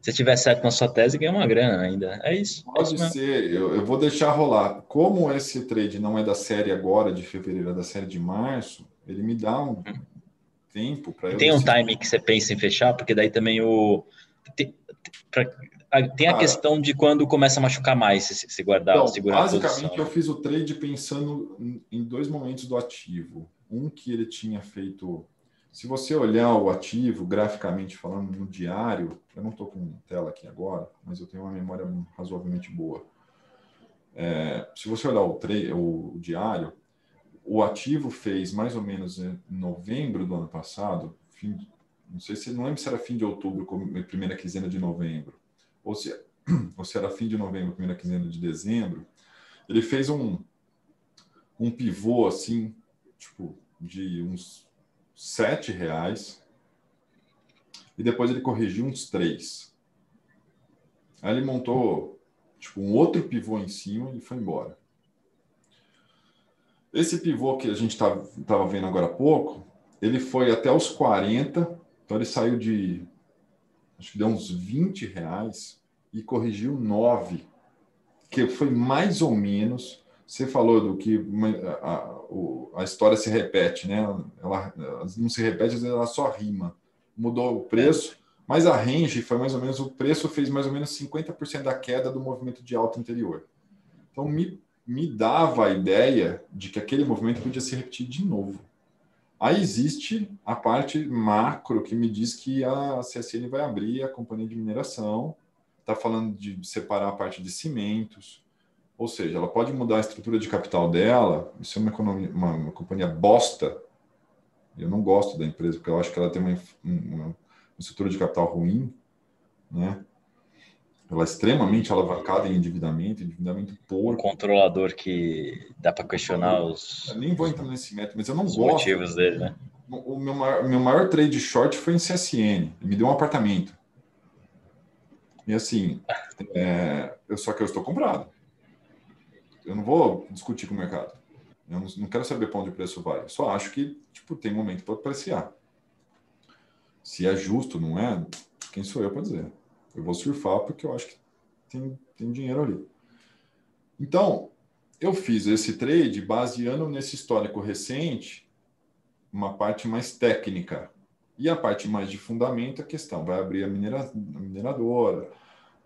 Se tiver certo na sua tese, ganha uma grana ainda. É isso. Pode é isso ser, eu, eu, vou deixar rolar. Como esse trade não é da série agora de fevereiro, é da série de março, ele me dá um, hum tempo para Tem um time que você pensa em fechar, porque daí também o tem, pra, tem a Cara, questão de quando começa a machucar mais se, se guardar, então, segurar Basicamente, eu fiz o trade pensando em dois momentos do ativo. Um que ele tinha feito. Se você olhar o ativo, graficamente falando, no diário, eu não estou com tela aqui agora, mas eu tenho uma memória razoavelmente boa. É, se você olhar o, o, o diário, o ativo fez mais ou menos em novembro do ano passado, fim, não sei se não lembro se era fim de outubro, primeira quinzena de novembro, ou se, ou se era fim de novembro, primeira quinzena de dezembro, ele fez um, um pivô assim, tipo, de uns sete reais, e depois ele corrigiu uns três. Aí ele montou tipo um outro pivô em cima e foi embora. Esse pivô que a gente estava tá, vendo agora há pouco, ele foi até os 40, então ele saiu de, acho que deu uns 20 reais e corrigiu 9, que foi mais ou menos, você falou do que a, a, a história se repete, né? Ela, ela não se repete, às vezes ela só rima. Mudou o preço, mas a range foi mais ou menos, o preço fez mais ou menos 50% da queda do movimento de alta anterior. Então, me me dava a ideia de que aquele movimento podia se repetir de novo. Aí existe a parte macro que me diz que a CSN vai abrir a companhia de mineração, está falando de separar a parte de cimentos, ou seja, ela pode mudar a estrutura de capital dela. Isso é uma, economia, uma, uma companhia bosta. Eu não gosto da empresa porque eu acho que ela tem uma, uma, estrutura de capital ruim, né? ela é extremamente alavancada em endividamento, endividamento porco. Um controlador que dá para questionar os. Eu nem vou entrar nesse método, mas eu não os gosto. motivos dele, né? O meu maior, meu maior trade short foi em CSN. Ele me deu um apartamento. E assim, é, eu só que eu estou comprado. Eu não vou discutir com o mercado. Eu não, quero saber para onde o preço vai. Eu só acho que tipo tem momento para apreciar. Se é justo, não é? Quem sou eu para dizer? Eu vou surfar porque eu acho que tem, tem dinheiro ali. Então, eu fiz esse trade baseando nesse histórico recente, uma parte mais técnica. E a parte mais de fundamento, a questão vai abrir a, minera, a mineradora,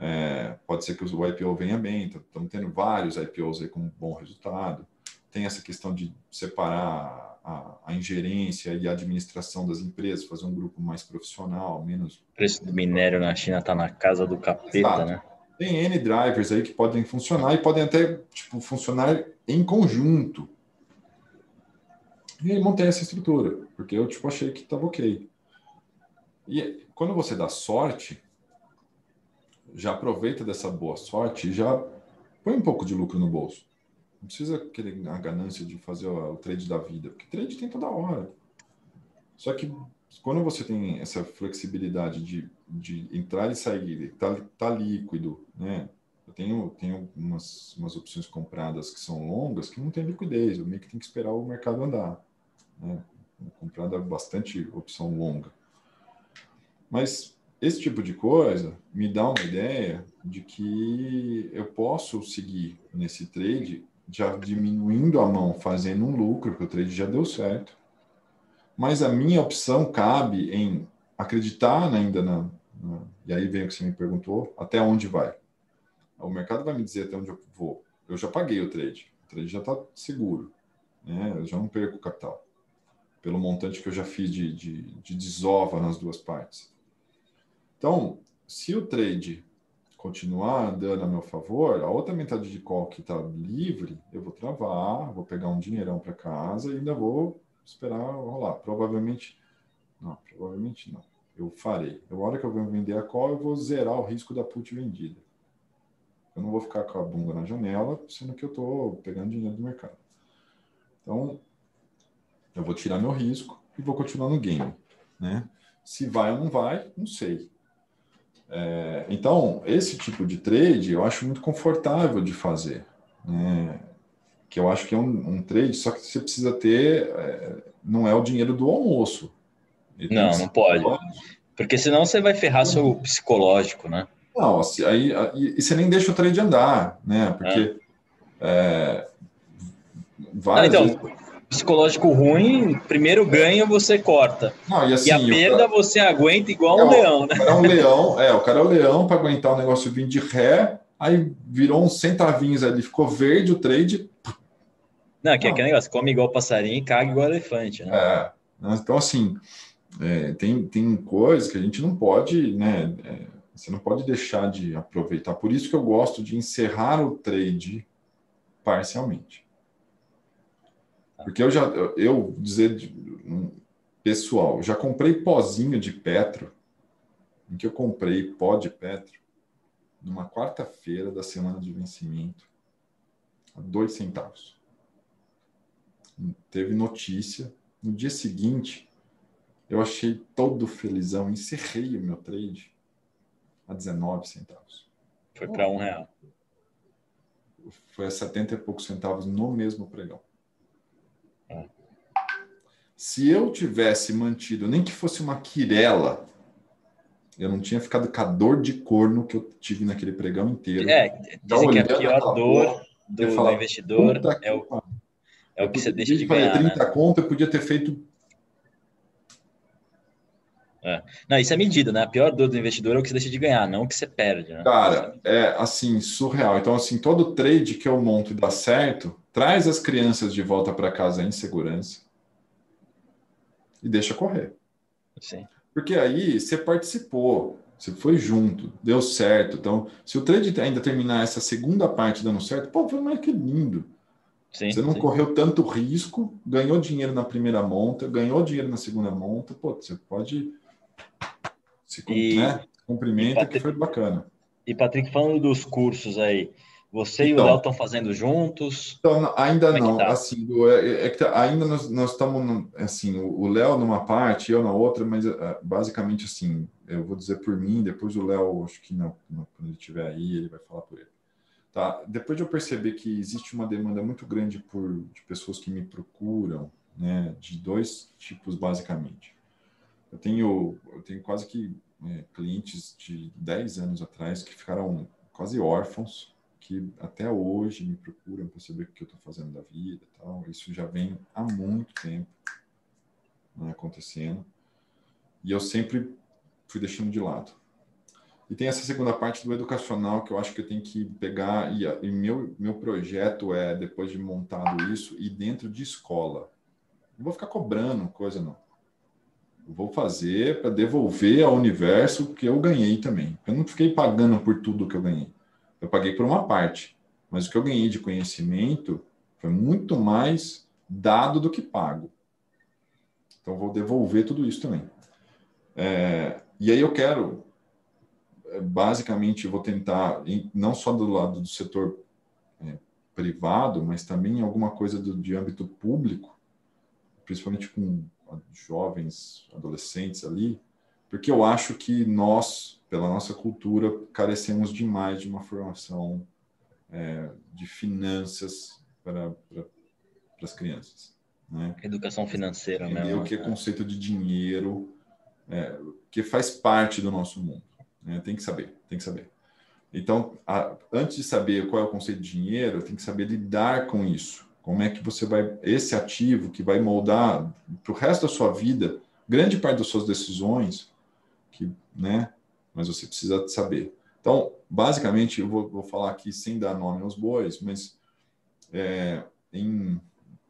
é, pode ser que o IPO venha bem, estamos tendo vários IPOs aí com bom resultado. Tem essa questão de separar a, a, ingerência e a administração das empresas, fazer um grupo mais profissional, menos. O preço do minério na China está na casa do capeta, Exato. né? Tem N drivers aí que podem funcionar e podem até tipo, funcionar em conjunto. E aí montei essa estrutura, porque eu tipo, achei que estava ok. E quando você dá sorte, já aproveita dessa boa sorte e já põe um pouco de lucro no bolso. Não precisa querer a ganância de fazer o trade da vida, porque trade tem toda hora. Só que quando você tem essa flexibilidade de, de entrar e sair, tá, tá líquido, né? Eu tenho, tenho umas, umas opções compradas que são longas que não tem liquidez, eu meio que tenho que esperar o mercado andar. Né? Comprada bastante opção longa. Mas esse tipo de coisa me dá uma ideia de que eu posso seguir nesse trade já diminuindo a mão, fazendo um lucro, porque o trade já deu certo. Mas a minha opção cabe em acreditar ainda na, na, E aí vem o que você me perguntou: até onde vai? O mercado vai me dizer até onde eu vou. Eu já paguei o trade, o trade já está seguro, né? eu já não perco capital, pelo montante que eu já fiz de, de, de desova nas duas partes. Então, se o trade continuar andando a meu favor, a outra metade de call que está livre, eu vou travar, vou pegar um dinheirão para casa e ainda vou esperar rolar. Provavelmente, não, provavelmente não. Eu farei. A hora que eu vender a call, eu vou zerar o risco da put vendida. Eu não vou ficar com a bunda na janela, sendo que eu estou pegando dinheiro do mercado. Então, eu vou tirar meu risco e vou continuar no game. Né? Se vai ou não vai, não sei. É, então, esse tipo de trade eu acho muito confortável de fazer. Né? Que eu acho que é um, um trade, só que você precisa ter. É, não é o dinheiro do almoço. Não, não pode. Porque senão você vai ferrar seu psicológico, né? Não, assim, aí, aí, e você nem deixa o trade andar, né? Porque. É. É, então, vezes psicológico ruim, primeiro ganho você corta. Não, e, assim, e, a perda cara... você aguenta igual é, um leão, né? é um leão, é, o cara é o leão para aguentar o negócio vindo de ré, aí virou uns centavinhos ali, ficou verde o trade. Não, que é aquele negócio, come igual passarinho e caga igual elefante, né? É, então assim, é, tem, tem coisas que a gente não pode, né? É, você não pode deixar de aproveitar. Por isso que eu gosto de encerrar o trade parcialmente. Porque eu já, eu dizer pessoal, já comprei pozinho de Petro, em que eu comprei pó de Petro, numa quarta-feira da semana de vencimento, a dois centavos. Teve notícia. No dia seguinte, eu achei todo felizão, encerrei o meu trade a 19 centavos. Foi para um real. Foi a 70 e poucos centavos no mesmo pregão. Se eu tivesse mantido, nem que fosse uma quirela, eu não tinha ficado com a dor de corno que eu tive naquele pregão inteiro. É, dizem que a pior dor do, falar, do investidor é o, é o que você deixa de ganhar. 30 né? conto, eu podia ter feito é. Não, isso é medida, né? A pior dor do investidor é o que você deixa de ganhar, não o que você perde. Né? Cara, é assim, surreal. Então, assim, todo trade que eu monto e dá certo, traz as crianças de volta para casa em segurança e deixa correr. Sim. Porque aí você participou, você foi junto, deu certo. Então, se o trade ainda terminar essa segunda parte dando certo, pô, foi mais que lindo. Sim, você não sim. correu tanto risco, ganhou dinheiro na primeira monta, ganhou dinheiro na segunda monta, pô, você pode se e, né, cumprimenta, Patrick, que foi bacana. E, Patrick, falando dos cursos aí, você então, e o então. Léo estão fazendo juntos? Então, ainda é não. Tá? Assim, é, é que tá, ainda nós, nós estamos, assim, o Léo numa parte, eu na outra, mas é, basicamente assim, eu vou dizer por mim, depois o Léo, acho que não, quando ele estiver aí, ele vai falar por ele. Tá? Depois de eu perceber que existe uma demanda muito grande por, de pessoas que me procuram, né, de dois tipos basicamente. Eu tenho, eu tenho quase que é, clientes de 10 anos atrás que ficaram quase órfãos, que até hoje me procuram para saber o que eu estou fazendo da vida tal. Isso já vem há muito tempo né, acontecendo. E eu sempre fui deixando de lado. E tem essa segunda parte do educacional que eu acho que eu tenho que pegar, e, e meu, meu projeto é, depois de montado isso, ir dentro de escola. Não vou ficar cobrando coisa, não vou fazer para devolver ao universo que eu ganhei também. Eu não fiquei pagando por tudo que eu ganhei. Eu paguei por uma parte, mas o que eu ganhei de conhecimento foi muito mais dado do que pago. Então vou devolver tudo isso também. É, e aí eu quero, é, basicamente, vou tentar não só do lado do setor é, privado, mas também alguma coisa do, de âmbito público, principalmente com jovens, adolescentes ali, porque eu acho que nós, pela nossa cultura, carecemos demais de uma formação é, de finanças para, para, para as crianças. Né? Educação financeira, né? O que é conceito de dinheiro, é, que faz parte do nosso mundo. Né? Tem que saber, tem que saber. Então, a, antes de saber qual é o conceito de dinheiro, tem que saber lidar com isso. Como é que você vai, esse ativo que vai moldar para o resto da sua vida, grande parte das suas decisões, que, né? Mas você precisa saber. Então, basicamente, eu vou, vou falar aqui sem dar nome aos bois, mas é, em,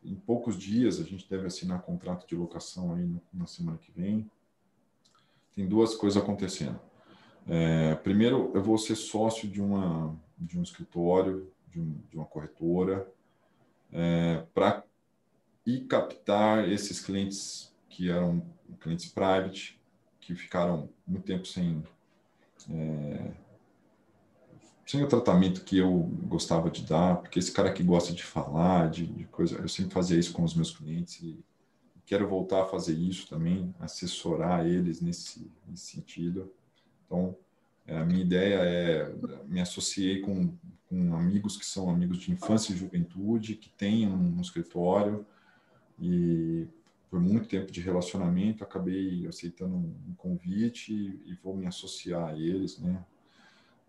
em, poucos dias a gente deve assinar contrato de locação aí na semana que vem. Tem duas coisas acontecendo. É, primeiro, eu vou ser sócio de, uma, de um escritório, de, um, de uma corretora, é, para ir captar esses clientes que eram clientes private, que ficaram muito tempo sem, é, sem o tratamento que eu gostava de dar, porque esse cara que gosta de falar, de, de coisa, eu sempre fazia isso com os meus clientes e quero voltar a fazer isso também, assessorar eles nesse, nesse sentido. Então, é, a minha ideia é me associei com, com, amigos que são amigos de infância e juventude, que têm um, um escritório e por muito tempo de relacionamento acabei aceitando um, convite e, e, vou me associar a eles, né?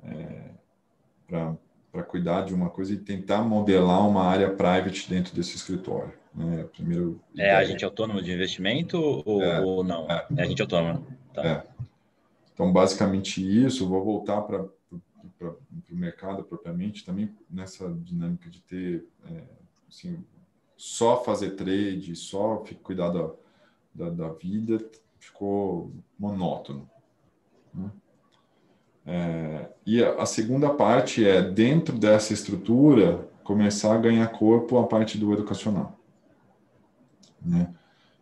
É, para cuidar de uma coisa e tentar modelar uma área private dentro desse escritório. Né? Primeiro, é agente autônomo de investimento ou, é, ou não? É, é agente autônomo. Tá. É. Então, basicamente isso, vou voltar para o mercado propriamente, também nessa dinâmica de ter, é, assim, só fazer trade, só cuidar da, da, da vida, ficou monótono. Né? É, e a, a segunda parte é, dentro dessa estrutura, começar a ganhar corpo a parte do educacional. Né?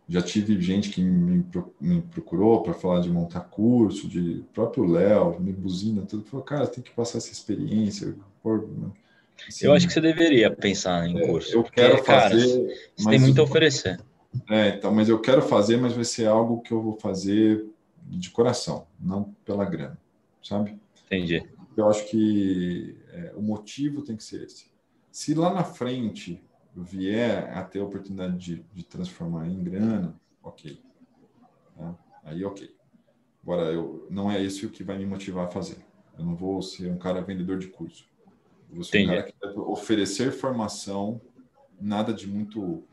Já tive gente que me, me procurou para falar de montar curso, de próprio Léo, me buzina, tudo. Falou, cara, tem que passar essa experiência. Por, assim, eu acho que você deveria pensar em é, curso. Eu porque, quero cara, fazer. Você tem muito a oferecer. É, então, mas eu quero fazer, mas vai ser algo que eu vou fazer de coração, não pela grana, sabe? Entendi. Eu acho que é, o motivo tem que ser esse. Se lá na frente vier a ter a oportunidade de, de transformar em grana, ok. Tá? Aí, ok. Agora, eu, não é esse o que vai me motivar a fazer. Eu não vou ser um cara vendedor de curso. Ser Entendi. um cara que vai oferecer formação, nada de muito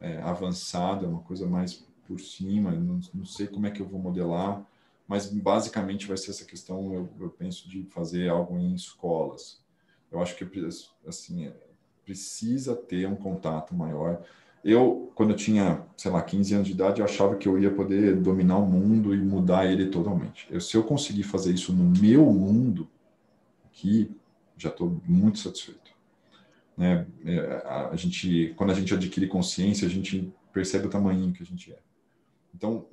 é, avançado, é uma coisa mais por cima. Não, não, sei como é que eu vou modelar, mas basicamente vai ser essa questão. Eu, eu penso de fazer algo em escolas. Eu acho que assim precisa ter um contato maior. Eu, quando eu tinha, sei lá, 15 anos de idade, eu achava que eu ia poder dominar o mundo e mudar ele totalmente. Eu, se eu conseguir fazer isso no meu mundo, aqui, já estou muito satisfeito. Né? É, a gente, quando a gente adquire consciência, a gente percebe o tamanho que a gente é. Então,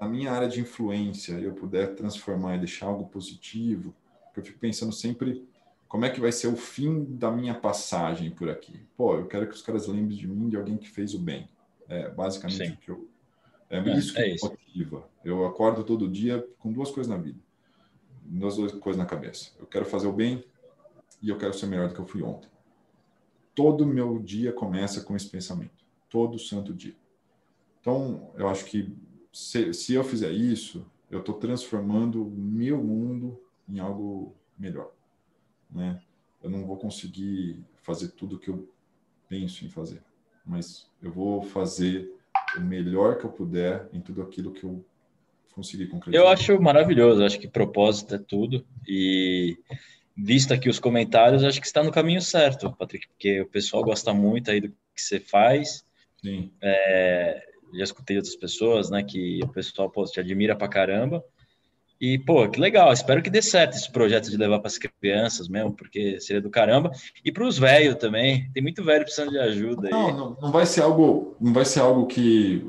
na minha área de influência, eu puder transformar e deixar algo positivo, eu fico pensando sempre como é que vai ser o fim da minha passagem por aqui? Pô, eu quero que os caras lembrem de mim de alguém que fez o bem. É basicamente Sim. o que eu. É, é isso que é me motiva. Eu acordo todo dia com duas coisas na vida, duas coisas na cabeça. Eu quero fazer o bem e eu quero ser melhor do que eu fui ontem. Todo meu dia começa com esse pensamento, todo santo dia. Então, eu acho que se, se eu fizer isso, eu estou transformando o meu mundo em algo melhor né? Eu não vou conseguir fazer tudo que eu penso em fazer, mas eu vou fazer o melhor que eu puder em tudo aquilo que eu conseguir concretizar. Eu acho maravilhoso, acho que propósito é tudo e visto aqui os comentários, acho que está no caminho certo, Patrick, porque o pessoal gosta muito aí do que você faz. Sim. É, já escutei outras pessoas, né, que o pessoal pô, te admira pra caramba. E, pô, que legal, espero que dê certo esse projeto de levar para as crianças mesmo, porque seria do caramba. E para os velhos também, tem muito velho precisando de ajuda. Não, não, não vai ser algo, não vai ser algo que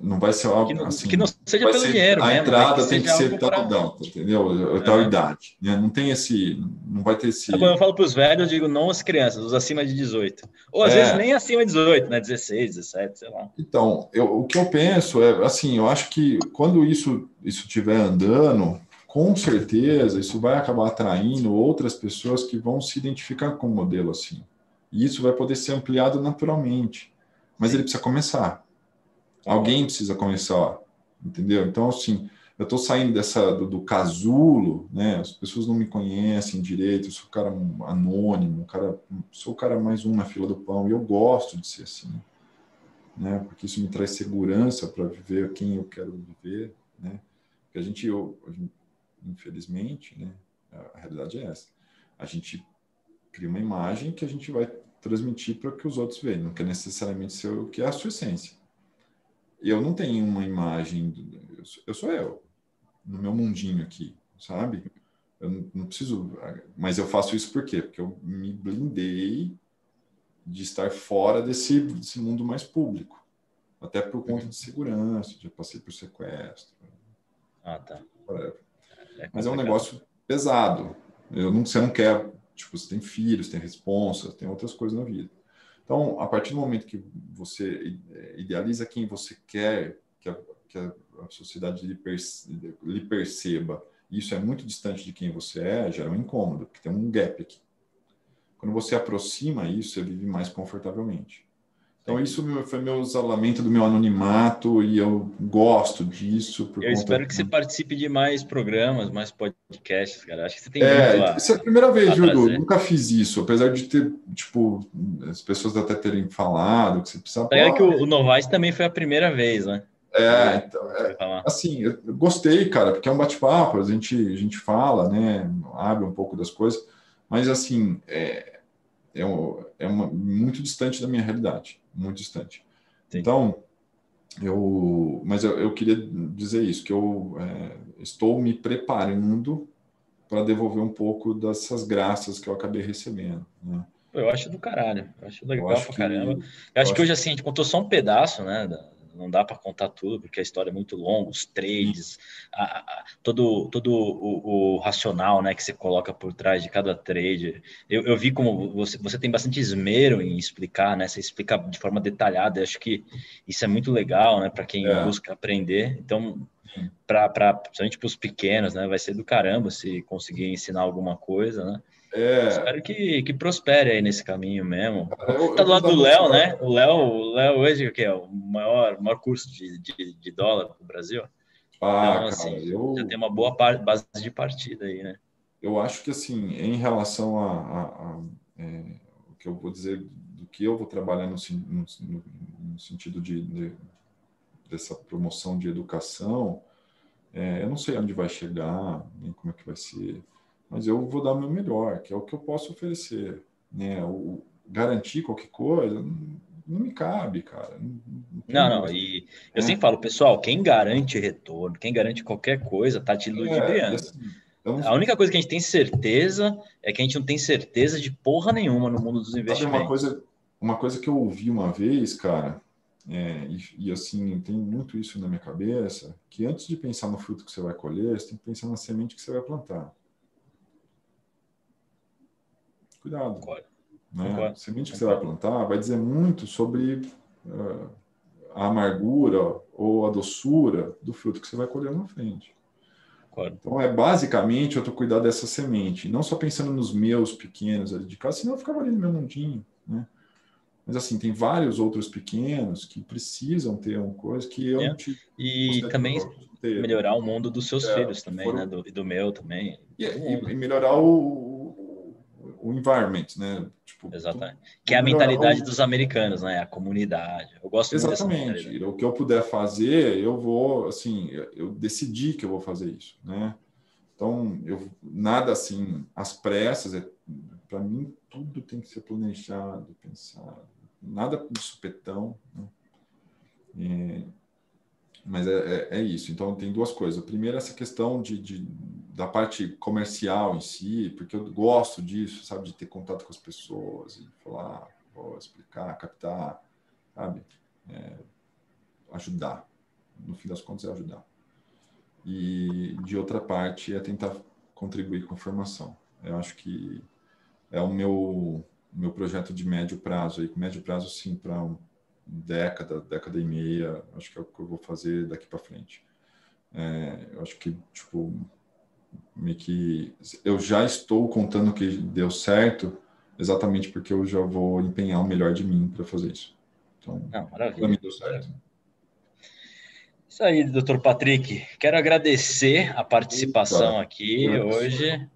não vai ser algo que não, assim, que não seja pelo dinheiro. A mesmo, entrada que tem que ser tal pra... entendeu? Tal é. idade. Né? Não tem esse, não vai ter esse. Quando eu falo para os velhos, eu digo não as crianças, os acima de 18. Ou às é. vezes nem acima de 18, né? 16, 17, sei lá. Então, eu, o que eu penso é assim, eu acho que quando isso isso estiver andando, com certeza isso vai acabar atraindo outras pessoas que vão se identificar com o modelo assim. E isso vai poder ser ampliado naturalmente. Mas ele precisa começar. Alguém precisa começar, entendeu? Então, assim, eu estou saindo dessa do, do, casulo, né? As pessoas não me conhecem direito, eu sou um cara anônimo, um cara, sou o cara mais um na fila do pão e eu gosto de ser assim, né? Porque isso me traz segurança para viver quem eu quero viver, né? Porque a gente, eu, infelizmente, né? A realidade é essa. A gente cria uma imagem que a gente vai transmitir para que os outros vejam, não quer necessariamente ser o que é a sua essência. Eu não tenho uma imagem, eu sou eu no meu mundinho aqui, sabe? Eu não preciso, mas eu faço isso por quê? Porque eu me blindei de estar fora desse, desse mundo mais público, até por conta de segurança, já passei por sequestro. Ah, tá. É mas é um negócio pesado. Eu não, você não quer, tipo, você tem filhos, tem responsa, tem outras coisas na vida. Então, a partir do momento que você idealiza quem você quer que a, que a sociedade lhe, lhe perceba, isso é muito distante de quem você é, gera um incômodo, porque tem um gap aqui. Quando você aproxima isso, você vive mais confortavelmente. Então, isso foi meu isolamento do meu anonimato e eu gosto disso. eu espero que você participe de mais programas, mais podcasts, cara. Acho que você tem é, a, Isso é a primeira vez, viu, Edu? Nunca fiz isso, apesar de ter, tipo, as pessoas até terem falado que você precisava. É que o, o Novaes também foi a primeira vez, né? É, então, é, assim, eu gostei, cara, porque é um bate-papo, a gente, a gente fala, né, abre um pouco das coisas, mas, assim, é, é, é uma, muito distante da minha realidade, muito distante. Sim. Então, eu, mas eu, eu, queria dizer isso, que eu é, estou me preparando para devolver um pouco dessas graças que eu acabei recebendo, né? Eu acho do caralho, eu acho legal eu acho pra caramba. Que, eu acho que hoje, assim, a gente contou só um pedaço, né, da, não dá para contar tudo, porque a história é muito longa, os trades, a, a, todo, todo o, o, racional né, que você coloca por trás de cada trade. Eu, eu vi como você, você tem bastante esmero em explicar, né? Você explica de forma detalhada, eu acho que isso é muito legal né, para quem é. busca aprender. Então, para principalmente para os pequenos, né? Vai ser do caramba se conseguir ensinar alguma coisa, né? É... Espero que, que prospere aí nesse caminho mesmo. Eu, tá do lado do Léo, né? O Léo, o Léo hoje que é o maior, maior curso de, de, de dólar no Brasil. Ah, então, assim, cara, eu... já tem uma boa base de partida aí, né? Eu acho que assim, em relação a, a, a é, o que eu vou dizer do que eu vou trabalhar no, no, no sentido de, de, dessa promoção de educação, é, eu não sei onde vai chegar, nem como é que vai ser mas eu vou dar o meu melhor, que é o que eu posso oferecer. Né? O, garantir qualquer coisa não me cabe, cara. Não, não, não, e eu é. sempre falo, pessoal, quem garante retorno, quem garante qualquer coisa, tá te ludibriando. É, assim, então, a única coisa que a gente tem certeza é que a gente não tem certeza de porra nenhuma no mundo dos investimentos. Uma coisa, uma coisa que eu ouvi uma vez, cara, é, e, e, assim, tem muito isso na minha cabeça, que antes de pensar no fruto que você vai colher, você tem que pensar na semente que você vai plantar. Cuidado. Concordo. Né? Concordo. Semente que você vai plantar vai dizer muito sobre uh, a amargura ou a doçura do fruto que você vai colher na frente. Concordo. Então, é basicamente eu estou cuidando dessa semente, não só pensando nos meus pequenos ali de casa, senão eu ficava ali no meu mundinho, né? Mas assim, tem vários outros pequenos que precisam ter uma coisa que eu é. não tive. E também melhorar o mundo dos seus é, filhos também, foram... né? Do, e do meu também. E, e, e melhorar o, o environment, né? Tipo, Exatamente. Que é a mentalidade dos americanos, né? A comunidade. Eu gosto Exatamente. o que eu puder fazer, eu vou, assim, eu decidi que eu vou fazer isso, né? Então, eu nada assim, as pressas, é, para mim, tudo tem que ser planejado, pensado. Nada de supetão, né? É, mas é, é, é, isso. Então, tem duas coisas. A primeira, essa questão de, de, da parte comercial em si, porque eu gosto disso, sabe, de ter contato com as pessoas e falar, vou explicar, captar, sabe, é, ajudar. No fim das contas, é ajudar. E de outra parte, é tentar contribuir com a formação. Eu acho que é o meu meu projeto de médio prazo aí, médio prazo sim para um década, década e meia, acho que é o que eu vou fazer daqui para frente. É, eu acho que, tipo, meio que eu já estou contando que deu certo, exatamente porque eu já vou empenhar o melhor de mim para fazer isso. Então, Não, maravilha. mim deu certo. Isso aí, doutor Patrick. Quero agradecer a participação aqui hoje.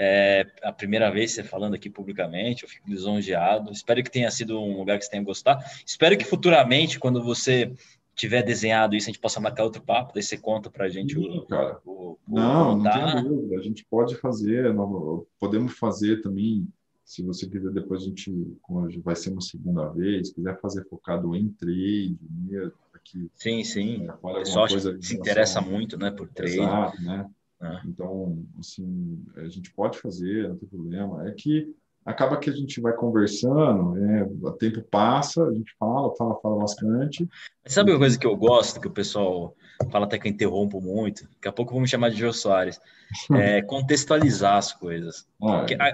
É a primeira vez você falando aqui publicamente, eu fico lisonjeado. Espero que tenha sido um lugar que você tenha gostado. Espero que futuramente, quando você tiver desenhado isso, a gente possa marcar outro papo, daí você conta para a gente Sim, o, cara. O, o, não, não tem dúvida. A gente pode fazer, não, podemos fazer também, se você quiser, depois a gente, como vai ser uma segunda vez, quiser fazer focado em trade mesmo, aqui. Sim, sim. É, o pessoal se interessa muito, né, por trade. Exato, né? É. Então, assim, a gente pode fazer, não tem problema. É que acaba que a gente vai conversando, é, o tempo passa, a gente fala, fala, fala bastante. Mas sabe uma coisa que eu gosto, que o pessoal fala até que eu interrompo muito? Daqui a pouco vou me chamar de Jô Soares. É contextualizar as coisas. Ah, Porque, é.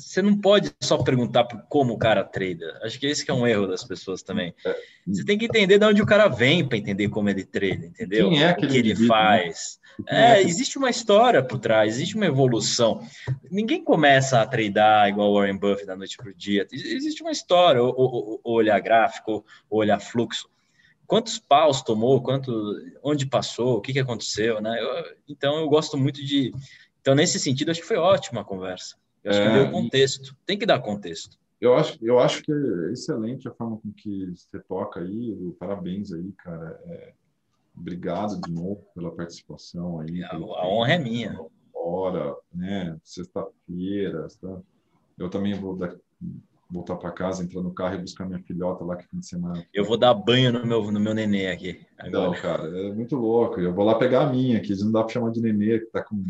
Você não pode só perguntar como o cara trada. Acho que esse que é um erro das pessoas também. É. Você tem que entender de onde o cara vem para entender como ele trada, entendeu? É o que ele né? faz. Né? É, existe uma história por trás, existe uma evolução. Ninguém começa a tradar igual Warren Buffett da noite para o dia. Existe uma história, ou, ou, ou olhar gráfico, ou olhar fluxo. Quantos paus tomou, quanto, onde passou, o que, que aconteceu, né? Eu, então eu gosto muito de. Então, nesse sentido, acho que foi ótima a conversa. Eu acho é, que deu contexto. Tem que dar contexto. Eu acho, eu acho que é excelente a forma com que você toca aí. Parabéns aí, cara. É, Obrigado de novo pela participação aí. A, a honra é minha. Hora, né? Sexta-feira. Tá? Eu também vou dar, voltar para casa, entrar no carro e buscar minha filhota lá que fim de semana. Eu vou dar banho no meu, no meu nenê aqui. Agora. Não, cara, é muito louco. Eu vou lá pegar a minha, que não dá para chamar de nenê, que tá com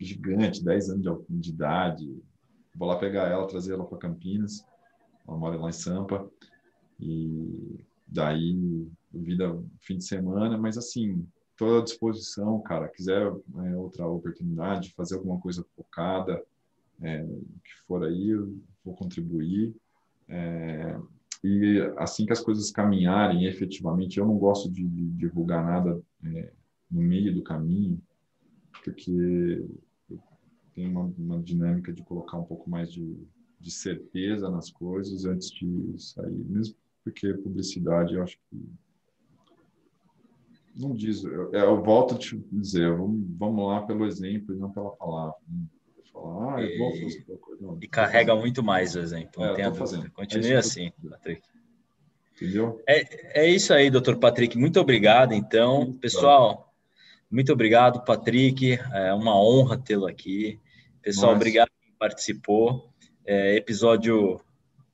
gigante, 10 anos de, de idade. Vou lá pegar ela, trazer ela para Campinas. Ela mora lá em Sampa. E daí vida fim de semana, mas assim, toda à disposição, cara, quiser é, outra oportunidade, fazer alguma coisa focada, é, que for aí, eu vou contribuir. É, e assim que as coisas caminharem efetivamente, eu não gosto de, de divulgar nada é, no meio do caminho, porque tem uma, uma, dinâmica de colocar um pouco mais de, de certeza nas coisas antes de sair, mesmo porque publicidade eu acho que não diz, eu, eu volto a te dizer, vamos, vamos lá pelo exemplo e não pela palavra. Falar, ah, eu vou fazer coisa. Não, e carrega muito mais o exemplo. É, fazendo. Continue é assim, Patrick. Entendeu? É, é isso aí, doutor Patrick. Muito obrigado, então. Pessoal, muito obrigado, Patrick. É uma honra tê-lo aqui. Pessoal, Mas... obrigado por participou. É, episódio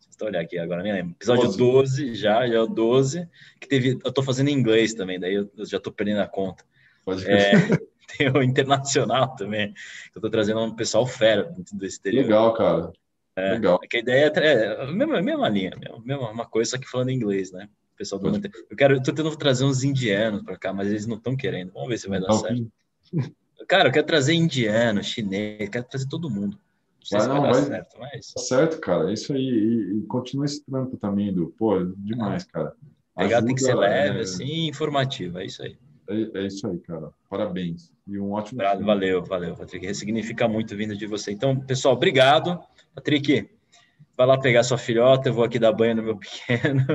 Estou olhando aqui agora, nem lembro. Episódio 12. 12, já, já é o 12, que teve. Eu tô fazendo em inglês também, daí eu, eu já tô perdendo a conta. Pode é, tem o internacional também, eu tô trazendo um pessoal fera do exterior. Legal, cara. É, Legal. É que a ideia é, é a mesma, a mesma linha, a mesma uma coisa, só que falando em inglês, né? O pessoal do Eu quero, eu tô tentando trazer uns indianos para cá, mas eles não estão querendo. Vamos ver se vai dar certo. Cara, eu quero trazer indiano, chinês, quero trazer todo mundo. Não sei vai, não, vai certo, mas... Tá certo, cara. É isso aí. E, e, continua esse trampo também, do pô, demais, cara. Pegar tem que ser leve, é... assim, informativo. É isso aí. É, é, isso aí, cara. Parabéns. E um ótimo. Obrigado, valeu, valeu, Patrick. Ressignifica muito vindo de você. Então, pessoal, obrigado. Patrick, vai lá pegar sua filhota, eu vou aqui dar banho no meu pequeno.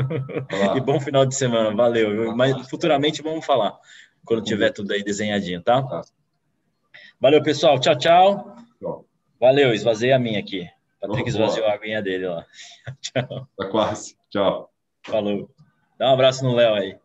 e bom final de semana, valeu. Mas futuramente vamos falar, quando tiver tudo aí desenhadinho, tá? tá? Valeu, pessoal. Tchau, tchau. Tchau. Valeu, esvazei a minha aqui. Patrick esvaziou a aguinha dele lá. Tchau. Tá quase. Tchau. Falou. Dá um abraço no Léo aí.